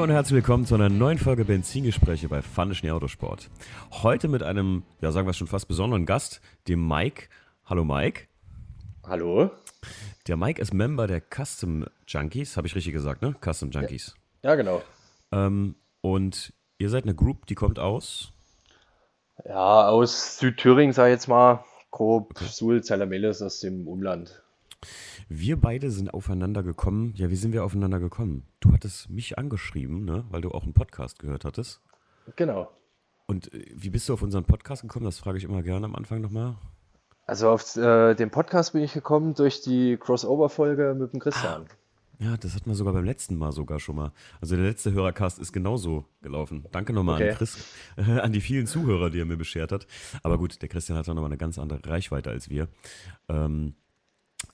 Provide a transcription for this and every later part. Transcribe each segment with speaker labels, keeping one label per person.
Speaker 1: Hallo und herzlich willkommen zu einer neuen Folge Benzingespräche bei Schnee Autosport. Heute mit einem, ja sagen wir schon fast besonderen Gast, dem Mike. Hallo Mike.
Speaker 2: Hallo.
Speaker 1: Der Mike ist Member der Custom Junkies, habe ich richtig gesagt, ne? Custom Junkies.
Speaker 2: Ja, genau.
Speaker 1: Ähm, und ihr seid eine Group, die kommt aus?
Speaker 2: Ja, aus Südthüringen, sag ich jetzt mal, grob okay. Suhl, Zellermeles aus dem Umland.
Speaker 1: Wir beide sind aufeinander gekommen. Ja, wie sind wir aufeinander gekommen? Du hattest mich angeschrieben, ne? weil du auch einen Podcast gehört hattest.
Speaker 2: Genau.
Speaker 1: Und äh, wie bist du auf unseren Podcast gekommen? Das frage ich immer gerne am Anfang nochmal.
Speaker 2: Also auf äh, den Podcast bin ich gekommen durch die Crossover-Folge mit dem Christian. Ah.
Speaker 1: Ja, das hatten wir sogar beim letzten Mal sogar schon mal. Also der letzte Hörercast ist genauso gelaufen. Danke nochmal okay. an Chris, äh, an die vielen Zuhörer, die er mir beschert hat. Aber gut, der Christian hat auch nochmal eine ganz andere Reichweite als wir. Ähm,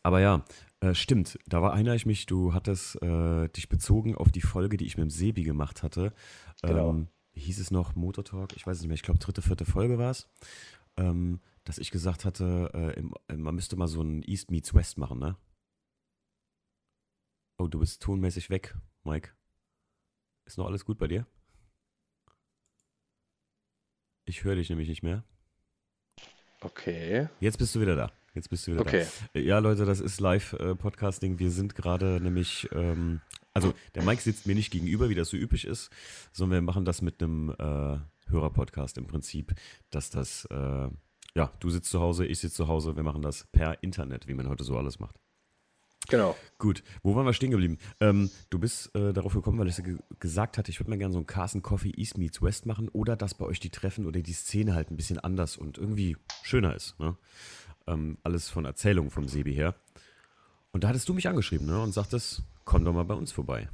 Speaker 1: aber ja, äh, stimmt, da war erinnere ich mich, du hattest äh, dich bezogen auf die Folge, die ich mit dem Sebi gemacht hatte. Genau. Ähm, hieß es noch Motor Talk? Ich weiß es nicht mehr. Ich glaube, dritte, vierte Folge war es. Ähm, dass ich gesagt hatte, äh, im, man müsste mal so ein East meets West machen, ne? Oh, du bist tonmäßig weg, Mike. Ist noch alles gut bei dir? Ich höre dich nämlich nicht mehr.
Speaker 2: Okay.
Speaker 1: Jetzt bist du wieder da. Jetzt bist du wieder
Speaker 2: okay.
Speaker 1: da. Ja, Leute, das ist Live-Podcasting. Wir sind gerade nämlich, ähm, also der Mike sitzt mir nicht gegenüber, wie das so üblich ist, sondern wir machen das mit einem äh, Hörer-Podcast im Prinzip, dass das äh, ja, du sitzt zu Hause, ich sitze zu Hause, wir machen das per Internet, wie man heute so alles macht.
Speaker 2: Genau.
Speaker 1: Gut, wo waren wir stehen geblieben? Ähm, du bist äh, darauf gekommen, weil ich ge gesagt hatte, ich würde mal gerne so einen Carson Coffee East Meets West machen oder dass bei euch die Treffen oder die Szene halt ein bisschen anders und irgendwie schöner ist. Ne? Ähm, alles von Erzählungen vom Sebi her. Und da hattest du mich angeschrieben ne? und sagtest, komm doch mal bei uns vorbei.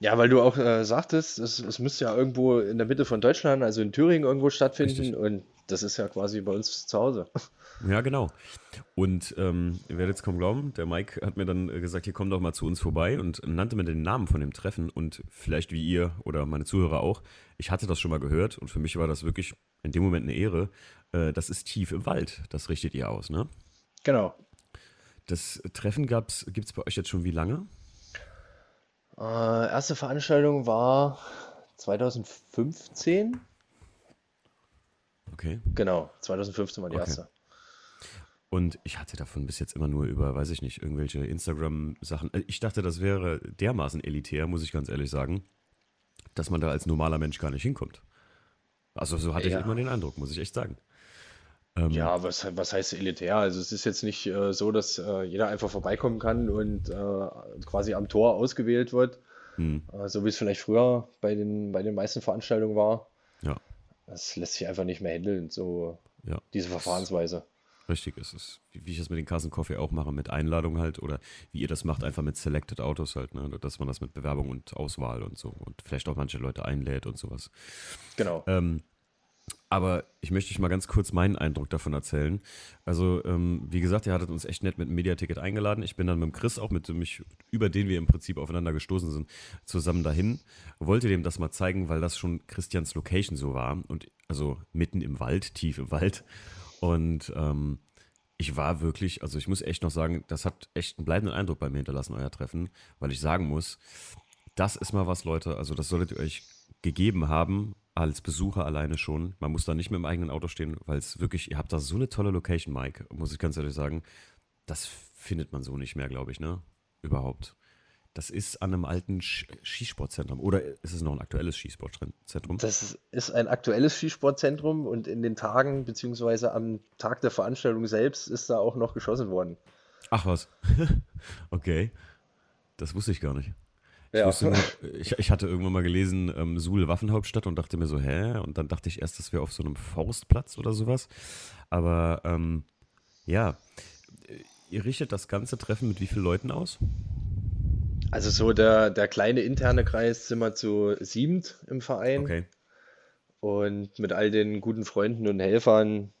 Speaker 2: Ja, weil du auch äh, sagtest, es, es müsste ja irgendwo in der Mitte von Deutschland, also in Thüringen irgendwo stattfinden Richtig. und das ist ja quasi bei uns zu Hause.
Speaker 1: Ja, genau. Und ähm, ihr werdet es kaum glauben, der Mike hat mir dann gesagt, hier komm doch mal zu uns vorbei und nannte mir den Namen von dem Treffen und vielleicht wie ihr oder meine Zuhörer auch, ich hatte das schon mal gehört und für mich war das wirklich in dem Moment eine Ehre. Äh, das ist tief im Wald, das richtet ihr aus, ne?
Speaker 2: Genau.
Speaker 1: Das Treffen gibt es bei euch jetzt schon wie lange?
Speaker 2: Äh, erste Veranstaltung war 2015.
Speaker 1: Okay.
Speaker 2: Genau, 2015 war die okay. erste.
Speaker 1: Und ich hatte davon bis jetzt immer nur über, weiß ich nicht, irgendwelche Instagram-Sachen. Äh, ich dachte, das wäre dermaßen elitär, muss ich ganz ehrlich sagen, dass man da als normaler Mensch gar nicht hinkommt. Also so hatte ja. ich immer den Eindruck, muss ich echt sagen.
Speaker 2: Ähm, ja, was, was heißt elitär? Also es ist jetzt nicht äh, so, dass äh, jeder einfach vorbeikommen kann und äh, quasi am Tor ausgewählt wird, hm. Äh, so wie es vielleicht früher bei den, bei den meisten Veranstaltungen war.
Speaker 1: Ja.
Speaker 2: Das lässt sich einfach nicht mehr handeln, so
Speaker 1: ja.
Speaker 2: diese Verfahrensweise.
Speaker 1: Richtig, es ist, wie ich das mit den Carson Coffee auch mache, mit Einladung halt, oder wie ihr das macht, einfach mit Selected Autos halt, ne? dass man das mit Bewerbung und Auswahl und so und vielleicht auch manche Leute einlädt und sowas.
Speaker 2: Genau.
Speaker 1: Ähm, aber ich möchte euch mal ganz kurz meinen Eindruck davon erzählen. Also, ähm, wie gesagt, ihr hattet uns echt nett mit dem Mediaticket eingeladen. Ich bin dann mit dem Chris, auch mit dem ich, über den wir im Prinzip aufeinander gestoßen sind, zusammen dahin. Wollte dem das mal zeigen, weil das schon Christians Location so war. Und also mitten im Wald, tief im Wald. Und ähm, ich war wirklich, also ich muss echt noch sagen, das hat echt einen bleibenden Eindruck bei mir hinterlassen, euer Treffen, weil ich sagen muss, das ist mal was, Leute, also das solltet ihr euch gegeben haben, als Besucher alleine schon. Man muss da nicht mit dem eigenen Auto stehen, weil es wirklich, ihr habt da so eine tolle Location, Mike, muss ich ganz ehrlich sagen. Das findet man so nicht mehr, glaube ich, ne? Überhaupt. Das ist an einem alten Skisportzentrum. Oder ist es noch ein aktuelles Skisportzentrum?
Speaker 2: Das ist ein aktuelles Skisportzentrum und in den Tagen, beziehungsweise am Tag der Veranstaltung selbst, ist da auch noch geschossen worden.
Speaker 1: Ach was. okay. Das wusste ich gar nicht. Ich,
Speaker 2: ja.
Speaker 1: wusste, ich, ich, hatte irgendwann mal gelesen, ähm, Suhl Waffenhauptstadt und dachte mir so, hä? Und dann dachte ich erst, das wäre auf so einem Forstplatz oder sowas. Aber ähm, ja, ihr richtet das ganze Treffen mit wie vielen Leuten aus?
Speaker 2: Also so der, der kleine interne Kreis sind wir zu siebend im Verein.
Speaker 1: Okay.
Speaker 2: Und mit all den guten Freunden und Helfern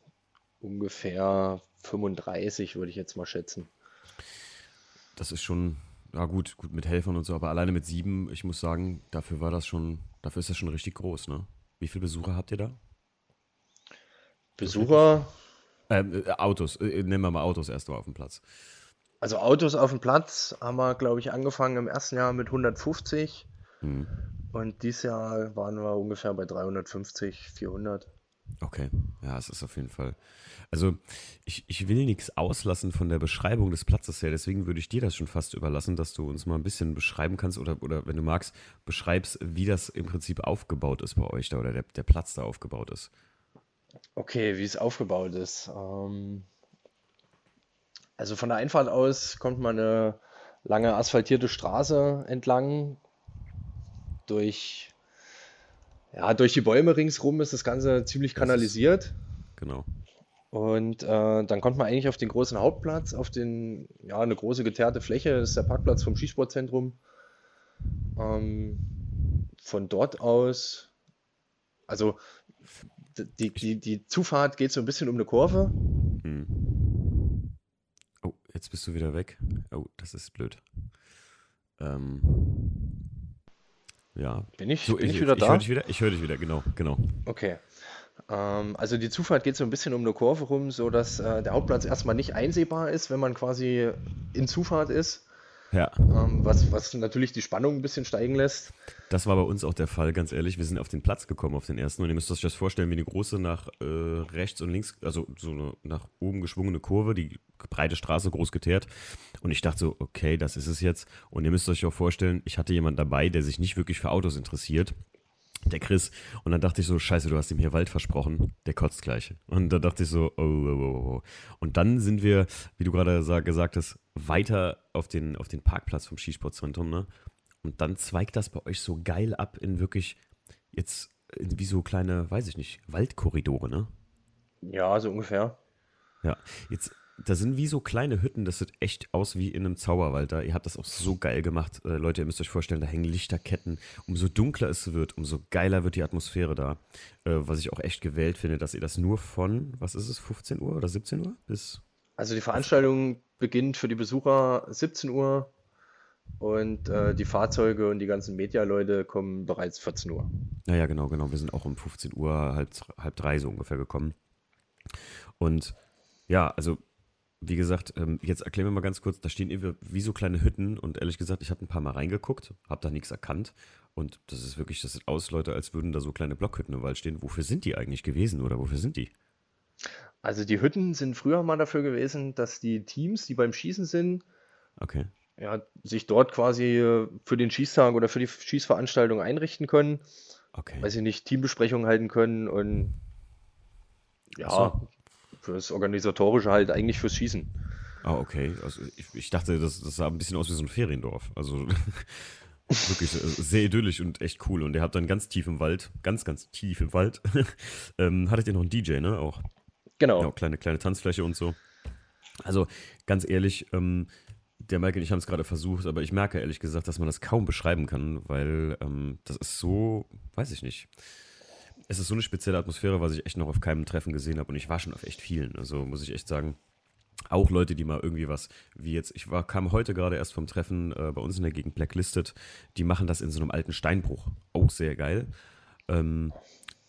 Speaker 2: ungefähr 35, würde ich jetzt mal schätzen.
Speaker 1: Das ist schon ja gut, gut mit Helfern und so, aber alleine mit sieben, ich muss sagen, dafür war das schon, dafür ist das schon richtig groß, ne? Wie viele Besucher habt ihr da?
Speaker 2: Besucher?
Speaker 1: Ähm, äh, Autos, äh, nehmen wir mal Autos erstmal auf dem Platz.
Speaker 2: Also Autos auf dem Platz haben wir, glaube ich, angefangen im ersten Jahr mit 150. Hm. Und dieses Jahr waren wir ungefähr bei 350, 400.
Speaker 1: Okay, ja, es ist auf jeden Fall. Also, ich, ich will nichts auslassen von der Beschreibung des Platzes her, deswegen würde ich dir das schon fast überlassen, dass du uns mal ein bisschen beschreiben kannst oder, oder wenn du magst, beschreibst, wie das im Prinzip aufgebaut ist bei euch da oder der, der Platz da aufgebaut ist.
Speaker 2: Okay, wie es aufgebaut ist. Ähm, also von der Einfahrt aus kommt man eine lange asphaltierte Straße entlang. Durch, ja, durch die Bäume ringsrum ist das Ganze ziemlich kanalisiert.
Speaker 1: Genau.
Speaker 2: Und äh, dann kommt man eigentlich auf den großen Hauptplatz, auf den, ja, eine große geteerte Fläche, das ist der Parkplatz vom Skisportzentrum. Ähm, von dort aus, also die, die, die Zufahrt geht so ein bisschen um eine Kurve. Hm.
Speaker 1: Oh, jetzt bist du wieder weg. Oh, das ist blöd. Ähm, ja.
Speaker 2: Bin ich, so, bin ich, ich wieder
Speaker 1: ich
Speaker 2: da?
Speaker 1: Höre dich wieder, ich höre dich wieder, genau, genau.
Speaker 2: Okay. Ähm, also die Zufahrt geht so ein bisschen um eine Kurve rum, sodass äh, der Hauptplatz erstmal nicht einsehbar ist, wenn man quasi in Zufahrt ist.
Speaker 1: Ja.
Speaker 2: Ähm, was, was natürlich die Spannung ein bisschen steigen lässt.
Speaker 1: Das war bei uns auch der Fall, ganz ehrlich. Wir sind auf den Platz gekommen, auf den ersten. Und ihr müsst euch das vorstellen, wie eine große nach äh, rechts und links, also so eine nach oben geschwungene Kurve, die breite Straße groß geteert. Und ich dachte so, okay, das ist es jetzt. Und ihr müsst euch auch vorstellen, ich hatte jemanden dabei, der sich nicht wirklich für Autos interessiert der Chris. Und dann dachte ich so, scheiße, du hast ihm hier Wald versprochen, der kotzt gleich. Und da dachte ich so, oh, oh, oh, oh. Und dann sind wir, wie du gerade gesagt hast, weiter auf den, auf den Parkplatz vom Skisportzentrum, ne? Und dann zweigt das bei euch so geil ab in wirklich jetzt wie so kleine, weiß ich nicht, Waldkorridore, ne?
Speaker 2: Ja, so ungefähr.
Speaker 1: Ja, jetzt da sind wie so kleine Hütten, das sieht echt aus wie in einem Zauberwald da. Ihr habt das auch so geil gemacht. Äh, Leute, ihr müsst euch vorstellen, da hängen Lichterketten. Umso dunkler es wird, umso geiler wird die Atmosphäre da. Äh, was ich auch echt gewählt finde, dass ihr das nur von, was ist es, 15 Uhr oder 17 Uhr bis.
Speaker 2: Also die Veranstaltung beginnt für die Besucher 17 Uhr und äh, die Fahrzeuge und die ganzen Media-Leute kommen bereits 14 Uhr.
Speaker 1: Naja, genau, genau. Wir sind auch um 15 Uhr, halb, halb drei so ungefähr gekommen. Und ja, also wie gesagt, ähm, jetzt erklären wir mal ganz kurz, da stehen irgendwie wie so kleine Hütten und ehrlich gesagt, ich habe ein paar Mal reingeguckt, habe da nichts erkannt und das ist wirklich, das sieht aus, Leute, als würden da so kleine Blockhütten im Wald stehen. Wofür sind die eigentlich gewesen oder wofür sind die?
Speaker 2: Also die Hütten sind früher mal dafür gewesen, dass die Teams, die beim Schießen sind,
Speaker 1: okay.
Speaker 2: ja, sich dort quasi äh, für den Schießtag oder für die Schießveranstaltung einrichten können.
Speaker 1: Okay.
Speaker 2: Weil sie nicht Teambesprechungen halten können und ja, so fürs Organisatorische halt eigentlich fürs Schießen.
Speaker 1: Ah, okay. Also ich, ich dachte, das, das sah ein bisschen aus wie so ein Feriendorf. Also wirklich sehr idyllisch und echt cool. Und ihr habt dann ganz tief im Wald, ganz, ganz tief im Wald, ähm, hattet ihr noch einen DJ, ne? Auch.
Speaker 2: Genau.
Speaker 1: Ja, kleine, kleine Tanzfläche und so. Also ganz ehrlich, ähm, der Mike und ich haben es gerade versucht, aber ich merke ehrlich gesagt, dass man das kaum beschreiben kann, weil ähm, das ist so, weiß ich nicht es ist so eine spezielle Atmosphäre, was ich echt noch auf keinem Treffen gesehen habe und ich war schon auf echt vielen. Also muss ich echt sagen, auch Leute, die mal irgendwie was, wie jetzt, ich war, kam heute gerade erst vom Treffen äh, bei uns in der Gegend Blacklisted, die machen das in so einem alten Steinbruch. Auch sehr geil. Ähm,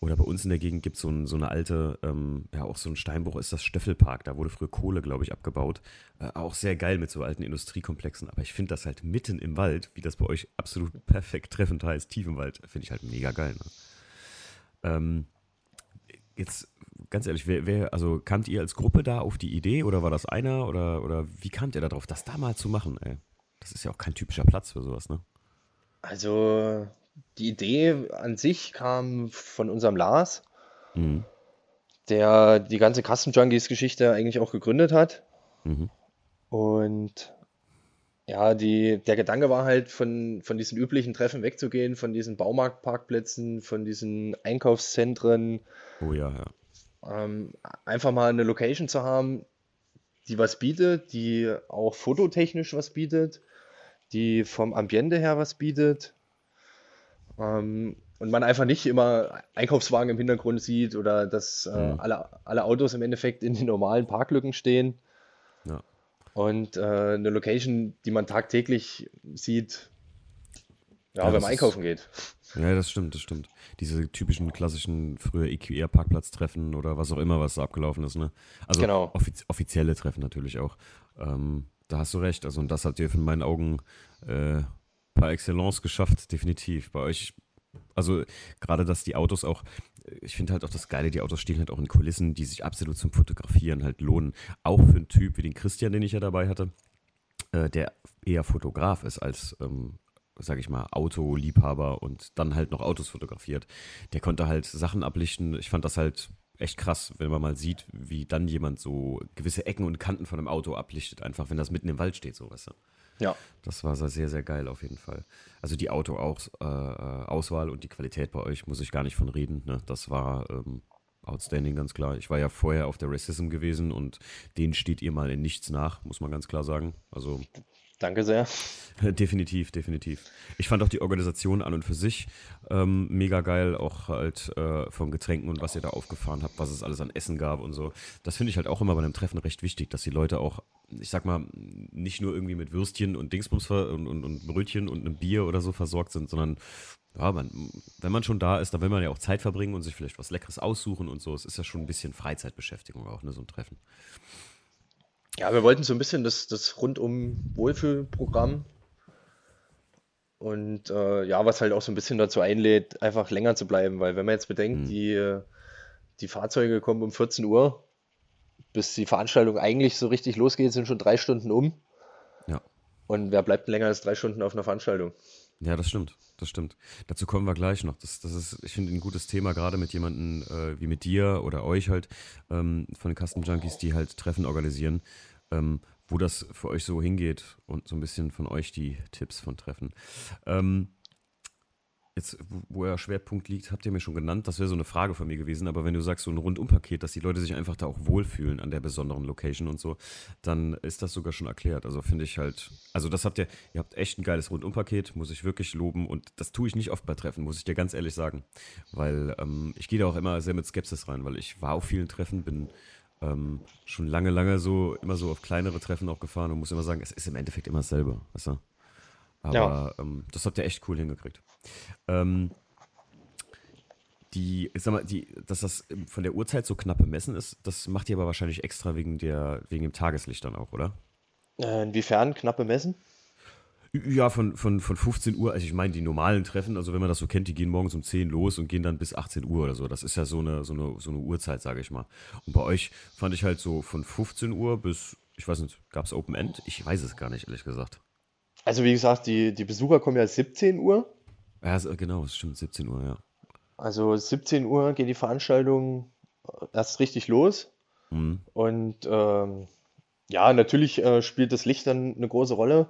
Speaker 1: oder bei uns in der Gegend gibt so es so eine alte, ähm, ja, auch so ein Steinbruch ist das Stöffelpark. Da wurde früher Kohle, glaube ich, abgebaut. Äh, auch sehr geil mit so alten Industriekomplexen. Aber ich finde das halt mitten im Wald, wie das bei euch absolut perfekt treffend heißt, tief im Wald, finde ich halt mega geil. Ne? Ähm, jetzt ganz ehrlich, wer, wer, also kamt ihr als Gruppe da auf die Idee oder war das einer oder, oder wie kamt ihr darauf, das da mal zu machen? Ey? Das ist ja auch kein typischer Platz für sowas, ne?
Speaker 2: Also die Idee an sich kam von unserem Lars, mhm. der die ganze Custom Junkies Geschichte eigentlich auch gegründet hat. Mhm. Und ja, die, der Gedanke war halt, von, von diesen üblichen Treffen wegzugehen, von diesen Baumarktparkplätzen, von diesen Einkaufszentren.
Speaker 1: Oh ja, ja.
Speaker 2: Ähm, einfach mal eine Location zu haben, die was bietet, die auch fototechnisch was bietet, die vom Ambiente her was bietet. Ähm, und man einfach nicht immer Einkaufswagen im Hintergrund sieht oder dass äh, mhm. alle, alle Autos im Endeffekt in den normalen Parklücken stehen.
Speaker 1: Ja.
Speaker 2: Und äh, eine Location, die man tagtäglich sieht, ja, ja wenn man einkaufen geht.
Speaker 1: Ja, das stimmt, das stimmt. Diese typischen klassischen früher EQR-Parkplatztreffen oder was auch immer, was da abgelaufen ist, ne? Also
Speaker 2: genau.
Speaker 1: offiz offizielle Treffen natürlich auch. Ähm, da hast du recht. Also, und das hat ihr in meinen Augen äh, par excellence geschafft, definitiv. Bei euch Also gerade, dass die Autos auch, ich finde halt auch das Geile, die Autos stehen halt auch in Kulissen, die sich absolut zum Fotografieren halt lohnen. Auch für einen Typ wie den Christian, den ich ja dabei hatte, äh, der eher Fotograf ist als, ähm, sag ich mal, Autoliebhaber und dann halt noch Autos fotografiert. Der konnte halt Sachen ablichten. Ich fand das halt echt krass, wenn man mal sieht, wie dann jemand so gewisse Ecken und Kanten von einem Auto ablichtet, einfach wenn das mitten im Wald steht, so weißt du. Ja. Das war sehr, sehr geil auf jeden Fall. Also die Auto-Auswahl äh, und die Qualität bei euch muss ich gar nicht von reden. Ne? Das war ähm, outstanding, ganz klar. Ich war ja vorher auf der Racism gewesen und denen steht ihr mal in nichts nach, muss man ganz klar sagen. Also
Speaker 2: Danke sehr.
Speaker 1: Definitiv, definitiv. Ich fand auch die Organisation an und für sich ähm, mega geil, auch halt äh, von Getränken und was ihr da aufgefahren habt, was es alles an Essen gab und so. Das finde ich halt auch immer bei einem Treffen recht wichtig, dass die Leute auch, ich sag mal, nicht nur irgendwie mit Würstchen und Dingsbums und, und, und Brötchen und einem Bier oder so versorgt sind, sondern ja, man, wenn man schon da ist, dann will man ja auch Zeit verbringen und sich vielleicht was Leckeres aussuchen und so. Es ist ja schon ein bisschen Freizeitbeschäftigung auch, ne, so ein Treffen.
Speaker 2: Ja, wir wollten so ein bisschen das, das rundum Wohlfühlprogramm und äh, ja, was halt auch so ein bisschen dazu einlädt, einfach länger zu bleiben, weil wenn man jetzt bedenkt, mhm. die, die Fahrzeuge kommen um 14 Uhr, bis die Veranstaltung eigentlich so richtig losgeht, sind schon drei Stunden um. Ja. Und wer bleibt länger als drei Stunden auf einer Veranstaltung?
Speaker 1: Ja, das stimmt, das stimmt. Dazu kommen wir gleich noch. Das, das ist, ich finde, ein gutes Thema, gerade mit jemandem äh, wie mit dir oder euch halt, ähm, von den Custom Junkies, die halt Treffen organisieren, ähm, wo das für euch so hingeht und so ein bisschen von euch die Tipps von Treffen. Ähm, jetzt, wo euer Schwerpunkt liegt, habt ihr mir schon genannt, das wäre so eine Frage von mir gewesen, aber wenn du sagst, so ein Rundumpaket, dass die Leute sich einfach da auch wohlfühlen an der besonderen Location und so, dann ist das sogar schon erklärt. Also finde ich halt, also das habt ihr, ihr habt echt ein geiles Rundumpaket, muss ich wirklich loben und das tue ich nicht oft bei Treffen, muss ich dir ganz ehrlich sagen, weil ähm, ich gehe da auch immer sehr mit Skepsis rein, weil ich war auf vielen Treffen, bin ähm, schon lange, lange so, immer so auf kleinere Treffen auch gefahren und muss immer sagen, es ist im Endeffekt immer dasselbe, weißt du? Aber ja. ähm, das habt ihr echt cool hingekriegt. Ähm, die, ich sag mal, die, dass das von der Uhrzeit so knapp bemessen ist, das macht ihr aber wahrscheinlich extra wegen der, wegen dem Tageslicht dann auch, oder?
Speaker 2: Äh, inwiefern knapp bemessen?
Speaker 1: Ja, von, von, von 15 Uhr, also ich meine die normalen Treffen, also wenn man das so kennt, die gehen morgens um 10 los und gehen dann bis 18 Uhr oder so. Das ist ja so eine, so eine, so eine Uhrzeit, sage ich mal. Und bei euch fand ich halt so von 15 Uhr bis, ich weiß nicht, gab es Open End? Ich weiß es gar nicht, ehrlich gesagt.
Speaker 2: Also wie gesagt, die, die Besucher kommen ja 17 Uhr.
Speaker 1: Ja, genau, es stimmt, 17 Uhr, ja.
Speaker 2: Also 17 Uhr geht die Veranstaltung erst richtig los. Mhm. Und ähm, ja, natürlich äh, spielt das Licht dann eine große Rolle.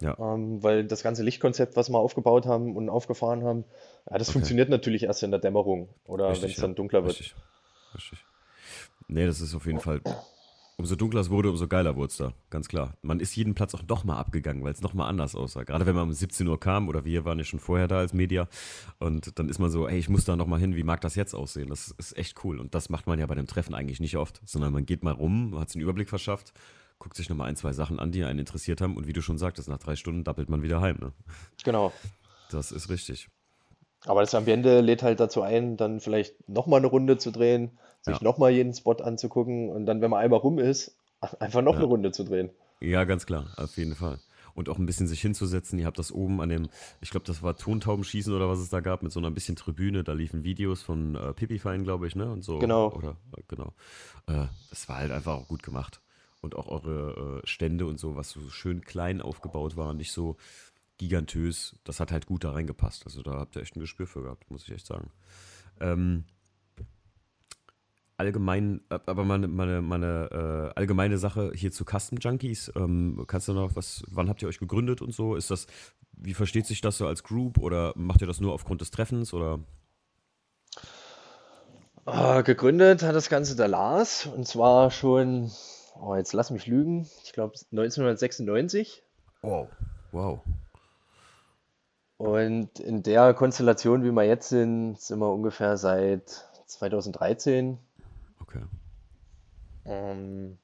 Speaker 2: Ja. Ähm, weil das ganze Lichtkonzept, was wir aufgebaut haben und aufgefahren haben, ja, das okay. funktioniert natürlich erst in der Dämmerung oder wenn es dann ja. dunkler wird. Richtig. Richtig.
Speaker 1: Nee, das ist auf jeden Fall. Umso dunkler es wurde, umso geiler wurde es da, ganz klar. Man ist jeden Platz auch doch mal abgegangen, weil es nochmal anders aussah. Gerade wenn man um 17 Uhr kam oder wir waren ja schon vorher da als Media und dann ist man so, ey, ich muss da nochmal hin, wie mag das jetzt aussehen? Das ist echt cool und das macht man ja bei dem Treffen eigentlich nicht oft, sondern man geht mal rum, hat sich einen Überblick verschafft guckt sich nochmal ein, zwei Sachen an, die einen interessiert haben. Und wie du schon sagtest, nach drei Stunden dappelt man wieder heim. Ne?
Speaker 2: Genau.
Speaker 1: Das ist richtig.
Speaker 2: Aber das Ambiente lädt halt dazu ein, dann vielleicht nochmal eine Runde zu drehen, sich ja. nochmal jeden Spot anzugucken und dann, wenn man einmal rum ist, einfach noch ja. eine Runde zu drehen.
Speaker 1: Ja, ganz klar, auf jeden Fall. Und auch ein bisschen sich hinzusetzen. Ihr habt das oben an dem, ich glaube, das war Tontaubenschießen oder was es da gab, mit so einer bisschen Tribüne. Da liefen Videos von äh, Pipifein, glaube ich, ne? Und so.
Speaker 2: Genau.
Speaker 1: Oder, genau. Äh, das war halt einfach auch gut gemacht und auch eure äh, Stände und so, was so schön klein aufgebaut war, nicht so gigantös, das hat halt gut da reingepasst. Also da habt ihr echt ein Gespür für gehabt, muss ich echt sagen. Ähm, allgemein, aber meine, meine, meine äh, allgemeine Sache hier zu Custom Junkies, ähm, kannst du noch was, wann habt ihr euch gegründet und so? Ist das, wie versteht sich das so als Group oder macht ihr das nur aufgrund des Treffens oder?
Speaker 2: Äh, gegründet hat das Ganze der Lars und zwar schon oh, jetzt lass mich lügen, ich glaube 1996.
Speaker 1: Wow, wow.
Speaker 2: Und in der Konstellation, wie wir jetzt sind, sind wir ungefähr seit 2013.
Speaker 1: Okay.
Speaker 2: Ähm,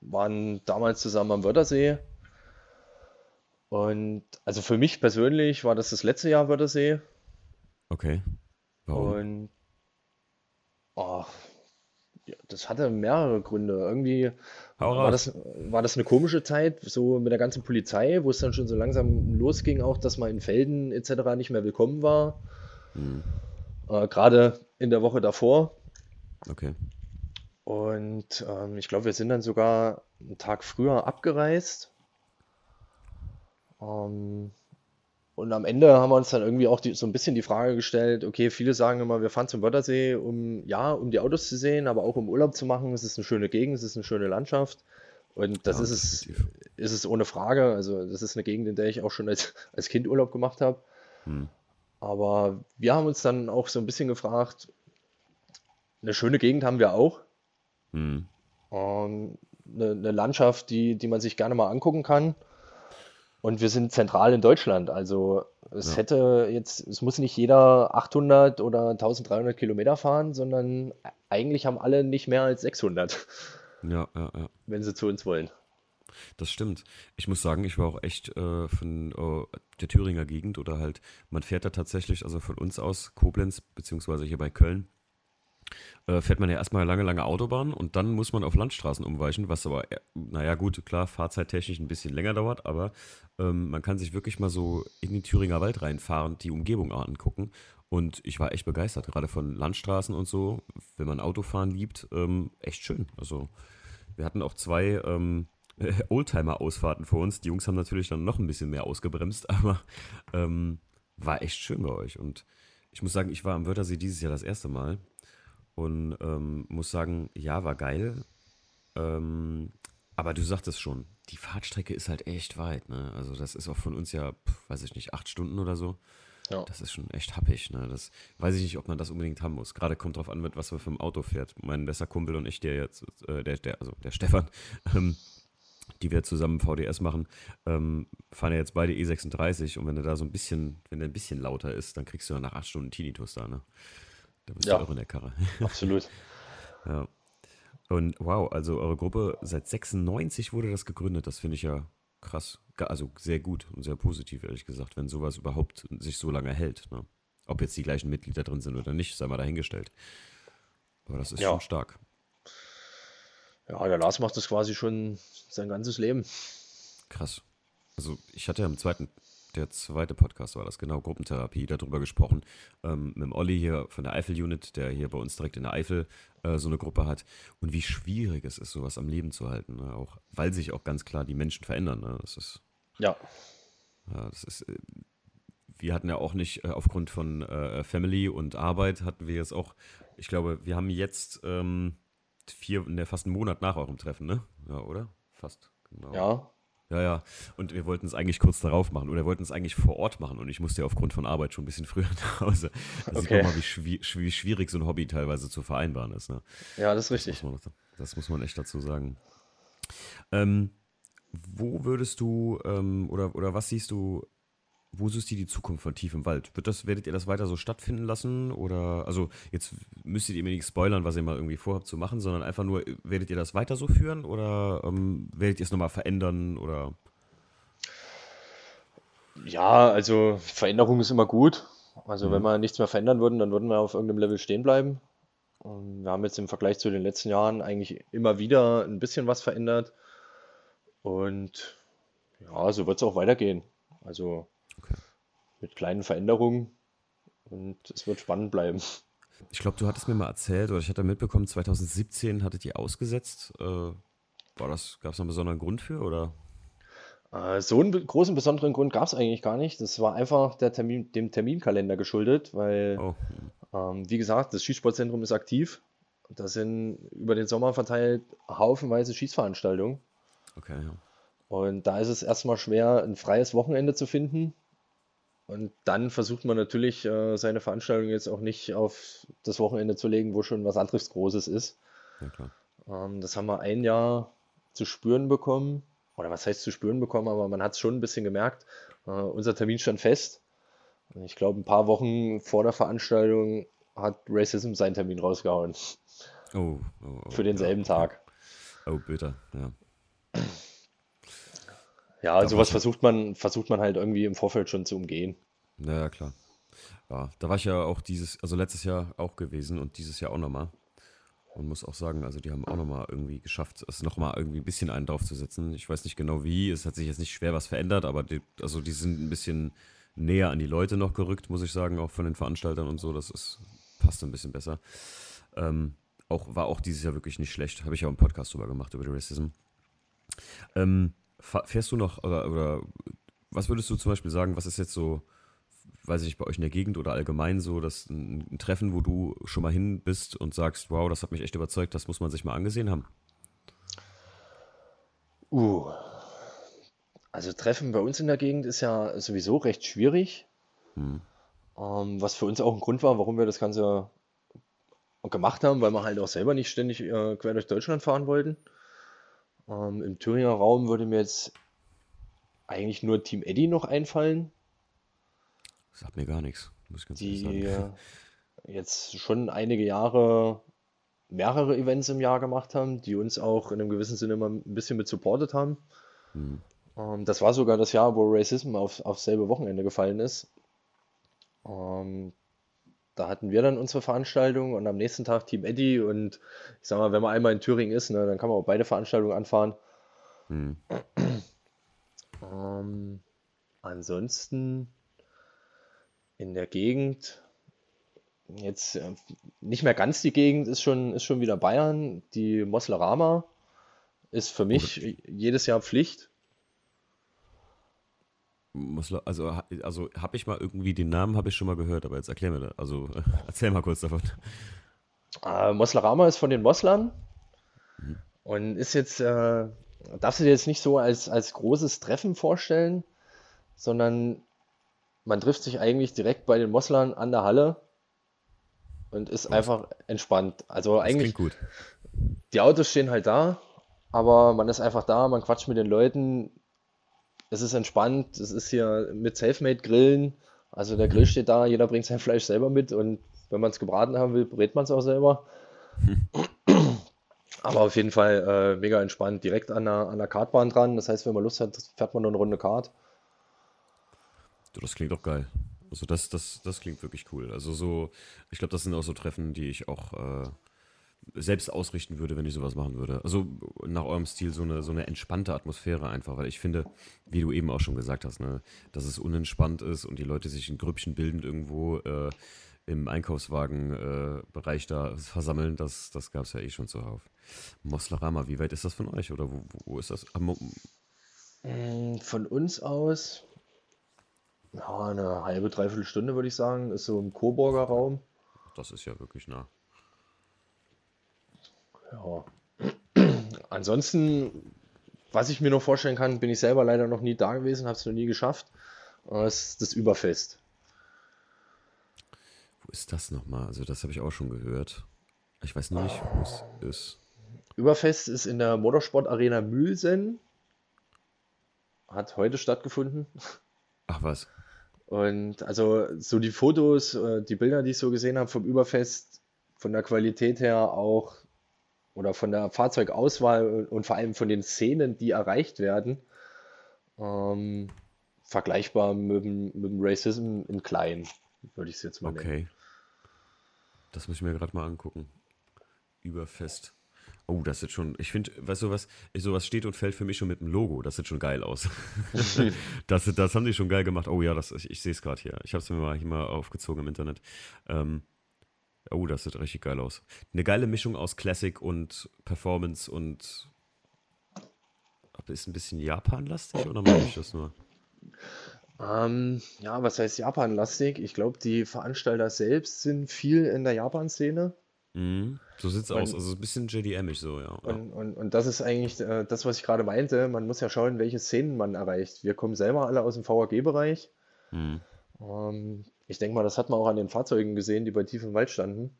Speaker 2: waren damals zusammen am Wörthersee. Und also für mich persönlich war das das letzte Jahr Wörthersee.
Speaker 1: Okay.
Speaker 2: Warum? Und oh, ja, das hatte mehrere Gründe. Irgendwie war das, war das eine komische Zeit, so mit der ganzen Polizei, wo es dann schon so langsam losging, auch dass man in Felden etc. nicht mehr willkommen war. Mhm. Äh, Gerade in der Woche davor.
Speaker 1: Okay.
Speaker 2: Und ähm, ich glaube, wir sind dann sogar einen Tag früher abgereist. Ähm, und am Ende haben wir uns dann irgendwie auch die, so ein bisschen die Frage gestellt, okay, viele sagen immer, wir fahren zum Wörthersee, um ja, um die Autos zu sehen, aber auch um Urlaub zu machen. Es ist eine schöne Gegend, es ist eine schöne Landschaft. Und das ja, ist, es, ist es ohne Frage. Also, das ist eine Gegend, in der ich auch schon als, als Kind Urlaub gemacht habe. Hm. Aber wir haben uns dann auch so ein bisschen gefragt, eine schöne Gegend haben wir auch. Hm. Ähm, eine, eine, Landschaft, die, die man sich gerne mal angucken kann. Und wir sind zentral in Deutschland. Also es ja. hätte jetzt, es muss nicht jeder 800 oder 1300 Kilometer fahren, sondern eigentlich haben alle nicht mehr als 600.
Speaker 1: Ja, ja, ja.
Speaker 2: Wenn sie zu uns wollen.
Speaker 1: Das stimmt. Ich muss sagen, ich war auch echt äh, von äh, der Thüringer Gegend oder halt, man fährt da tatsächlich, also von uns aus Koblenz, beziehungsweise hier bei Köln, äh, fährt man ja erstmal lange, lange Autobahn und dann muss man auf Landstraßen umweichen, was aber, äh, naja, gut, klar, fahrzeittechnisch ein bisschen länger dauert, aber ähm, man kann sich wirklich mal so in den Thüringer Wald reinfahren, die Umgebung angucken. Und ich war echt begeistert, gerade von Landstraßen und so, wenn man Autofahren liebt, ähm, echt schön. Also, wir hatten auch zwei ähm, Oldtimer-Ausfahrten vor uns. Die Jungs haben natürlich dann noch ein bisschen mehr ausgebremst, aber ähm, war echt schön bei euch. Und ich muss sagen, ich war am Wörthersee dieses Jahr das erste Mal und ähm, muss sagen, ja, war geil. Ähm, aber du sagtest schon, die Fahrtstrecke ist halt echt weit. Ne? Also das ist auch von uns ja, pf, weiß ich nicht, acht Stunden oder so. Ja. Das ist schon echt happig. Ne? Das weiß ich nicht, ob man das unbedingt haben muss. Gerade kommt drauf an, mit was man für ein Auto fährt. Mein bester Kumpel und ich, der jetzt, äh, der, der, also der Stefan, ähm, die wir zusammen VDS machen, ähm, fahren ja jetzt beide E36 und wenn er da so ein bisschen, wenn der ein bisschen lauter ist, dann kriegst du ja nach acht Stunden Tinnitus da, ne? Da bist ja, du auch in der Karre.
Speaker 2: Absolut.
Speaker 1: ja. Und wow, also eure Gruppe seit 96 wurde das gegründet, das finde ich ja krass. Also sehr gut und sehr positiv, ehrlich gesagt, wenn sowas überhaupt sich so lange hält. Ne? Ob jetzt die gleichen Mitglieder drin sind oder nicht, sei mal dahingestellt. Aber das ist ja. schon stark.
Speaker 2: Ja, der Lars macht das quasi schon sein ganzes Leben.
Speaker 1: Krass. Also ich hatte ja im zweiten, der zweite Podcast war das, genau, Gruppentherapie, darüber gesprochen, ähm, mit dem Olli hier von der Eifel-Unit, der hier bei uns direkt in der Eifel äh, so eine Gruppe hat. Und wie schwierig es ist, sowas am Leben zu halten. Ne? Auch, weil sich auch ganz klar die Menschen verändern. Ne? Das ist.
Speaker 2: Ja.
Speaker 1: Ja, das ist. Äh, wir hatten ja auch nicht, äh, aufgrund von äh, Family und Arbeit hatten wir jetzt auch, ich glaube, wir haben jetzt ähm, vier, ne, fast einen Monat nach eurem Treffen, ne? Ja, oder? Fast,
Speaker 2: genau. Ja.
Speaker 1: Ja, ja. Und wir wollten es eigentlich kurz darauf machen oder wollten es eigentlich vor Ort machen und ich musste ja aufgrund von Arbeit schon ein bisschen früher nach Hause. Da okay. sieht man mal, wie, wie, schwierig so ein Hobby teilweise zu vereinbaren ist. Ne?
Speaker 2: Ja, das ist richtig.
Speaker 1: Das muss man, das muss man echt dazu sagen. Ähm, wo würdest du ähm, oder, oder was siehst du wo siehst du die Zukunft von Tief im Wald? Wird das, werdet ihr das weiter so stattfinden lassen? Oder, also jetzt müsstet ihr mir nicht spoilern, was ihr mal irgendwie vorhabt zu machen, sondern einfach nur, werdet ihr das weiter so führen oder ähm, werdet ihr es nochmal verändern oder?
Speaker 2: Ja, also Veränderung ist immer gut. Also mhm. wenn wir nichts mehr verändern würden, dann würden wir auf irgendeinem Level stehen bleiben. Und wir haben jetzt im Vergleich zu den letzten Jahren eigentlich immer wieder ein bisschen was verändert. Und ja, so wird es auch weitergehen. Also. Mit kleinen Veränderungen und es wird spannend bleiben.
Speaker 1: Ich glaube, du hattest mir mal erzählt, oder ich hatte mitbekommen, 2017 hattet ihr ausgesetzt. Äh, war das, gab es einen besonderen Grund für oder?
Speaker 2: Äh, so einen großen besonderen Grund gab es eigentlich gar nicht. Das war einfach Termin, dem Terminkalender geschuldet, weil, oh. ähm, wie gesagt, das Schießsportzentrum ist aktiv. Da sind über den Sommer verteilt haufenweise Schießveranstaltungen.
Speaker 1: Okay, ja.
Speaker 2: Und da ist es erstmal schwer, ein freies Wochenende zu finden, und dann versucht man natürlich, äh, seine Veranstaltung jetzt auch nicht auf das Wochenende zu legen, wo schon was anderes Großes ist. Ja. Ähm, das haben wir ein Jahr zu spüren bekommen. Oder was heißt zu spüren bekommen, aber man hat es schon ein bisschen gemerkt. Äh, unser Termin stand fest. Ich glaube, ein paar Wochen vor der Veranstaltung hat Racism seinen Termin rausgehauen.
Speaker 1: Oh, oh, oh
Speaker 2: Für denselben ja. Tag.
Speaker 1: Oh, bitter, ja.
Speaker 2: Ja, also sowas versucht man, versucht man halt irgendwie im Vorfeld schon zu umgehen.
Speaker 1: Naja, klar. Ja, da war ich ja auch dieses, also letztes Jahr auch gewesen und dieses Jahr auch nochmal. Und muss auch sagen, also die haben auch nochmal irgendwie geschafft, es nochmal irgendwie ein bisschen einen draufzusetzen. Ich weiß nicht genau wie, es hat sich jetzt nicht schwer was verändert, aber die, also die sind ein bisschen näher an die Leute noch gerückt, muss ich sagen, auch von den Veranstaltern und so. Das ist, passt ein bisschen besser. Ähm, auch, war auch dieses Jahr wirklich nicht schlecht. Habe ich ja auch einen Podcast drüber gemacht, über die Racism. Ähm, fährst du noch, oder, oder was würdest du zum Beispiel sagen, was ist jetzt so, weiß ich nicht, bei euch in der Gegend oder allgemein so, dass ein, ein Treffen, wo du schon mal hin bist und sagst, wow, das hat mich echt überzeugt, das muss man sich mal angesehen haben?
Speaker 2: Uh, also Treffen bei uns in der Gegend ist ja sowieso recht schwierig. Hm. Ähm, was für uns auch ein Grund war, warum wir das Ganze gemacht haben, weil wir halt auch selber nicht ständig äh, quer durch Deutschland fahren wollten. Ähm, Im Thüringer Raum würde mir jetzt eigentlich nur Team Eddy noch einfallen.
Speaker 1: Sagt mir gar nichts,
Speaker 2: muss ich ganz die sagen. Äh, jetzt schon einige Jahre mehrere Events im Jahr gemacht haben, die uns auch in einem gewissen Sinne immer ein bisschen mit supportet haben. Hm. Ähm, das war sogar das Jahr, wo Racism auf, aufs selbe Wochenende gefallen ist. Ähm, da hatten wir dann unsere Veranstaltung und am nächsten Tag Team Eddy und ich sag mal, wenn man einmal in Thüringen ist, ne, dann kann man auch beide Veranstaltungen anfahren. Hm. Ähm, ansonsten in der Gegend, jetzt äh, nicht mehr ganz die Gegend, ist schon, ist schon wieder Bayern. Die Moslerama ist für mich okay. jedes Jahr Pflicht.
Speaker 1: Also, also habe ich mal irgendwie den Namen habe ich schon mal gehört, aber jetzt erklär mir das. Also erzähl mal kurz davon.
Speaker 2: Äh, Moslerama ist von den Moslern mhm. und ist jetzt äh, darfst du dir jetzt nicht so als, als großes Treffen vorstellen, sondern man trifft sich eigentlich direkt bei den Moslern an der Halle und ist oh. einfach entspannt. Also das eigentlich, gut. die Autos stehen halt da, aber man ist einfach da, man quatscht mit den Leuten. Es ist entspannt, es ist hier mit Selfmade-Grillen. Also der Grill steht da, jeder bringt sein Fleisch selber mit und wenn man es gebraten haben will, brät man es auch selber. Aber auf jeden Fall äh, mega entspannt, direkt an der, an der Kartbahn dran. Das heißt, wenn man Lust hat, fährt man nur eine Runde Kart.
Speaker 1: Das klingt doch geil. Also das, das, das klingt wirklich cool. Also so, ich glaube, das sind auch so Treffen, die ich auch äh, selbst ausrichten würde, wenn ich sowas machen würde. Also nach eurem Stil so eine, so eine entspannte Atmosphäre einfach, weil ich finde, wie du eben auch schon gesagt hast, ne, dass es unentspannt ist und die Leute sich in Grüppchen bilden irgendwo. Äh, im Einkaufswagenbereich äh, da versammeln, das, das gab es ja eh schon zuhauf. Moslarama, wie weit ist das von euch oder wo, wo ist das?
Speaker 2: Mm, von uns aus ja, eine halbe, dreiviertel Stunde würde ich sagen, ist so im Coburger Raum.
Speaker 1: Das ist ja wirklich nah.
Speaker 2: Ja. Ansonsten, was ich mir noch vorstellen kann, bin ich selber leider noch nie da gewesen, habe es noch nie geschafft. Das ist das Überfest
Speaker 1: ist das nochmal? Also, das habe ich auch schon gehört. Ich weiß nur nicht, wo es ist.
Speaker 2: Überfest ist in der Motorsport Arena Mühlsen. Hat heute stattgefunden.
Speaker 1: Ach was.
Speaker 2: Und also so die Fotos, äh, die Bilder, die ich so gesehen habe vom Überfest, von der Qualität her auch oder von der Fahrzeugauswahl und vor allem von den Szenen, die erreicht werden, ähm, vergleichbar mit dem, mit dem Racism in klein, würde ich es jetzt mal okay. nennen. Okay.
Speaker 1: Das muss ich mir gerade mal angucken. Überfest. Oh, das sieht schon, ich finde, weißt du was, sowas steht und fällt für mich schon mit dem Logo. Das sieht schon geil aus. das, das haben die schon geil gemacht. Oh ja, das, ich, ich sehe es gerade hier. Ich habe es mir mal hier mal aufgezogen im Internet. Ähm, oh, das sieht richtig geil aus. Eine geile Mischung aus Classic und Performance und ist ein bisschen Japan-lastig oder mache ich das nur?
Speaker 2: Ähm, ja, was heißt Japan-lastig? Ich glaube, die Veranstalter selbst sind viel in der Japan-Szene.
Speaker 1: Mhm. So sieht es aus. Also ein bisschen JDM-ig so, ja.
Speaker 2: Und, und, und das ist eigentlich äh, das, was ich gerade meinte. Man muss ja schauen, welche Szenen man erreicht. Wir kommen selber alle aus dem VAG-Bereich. Mhm. Ähm, ich denke mal, das hat man auch an den Fahrzeugen gesehen, die bei tiefem Wald standen.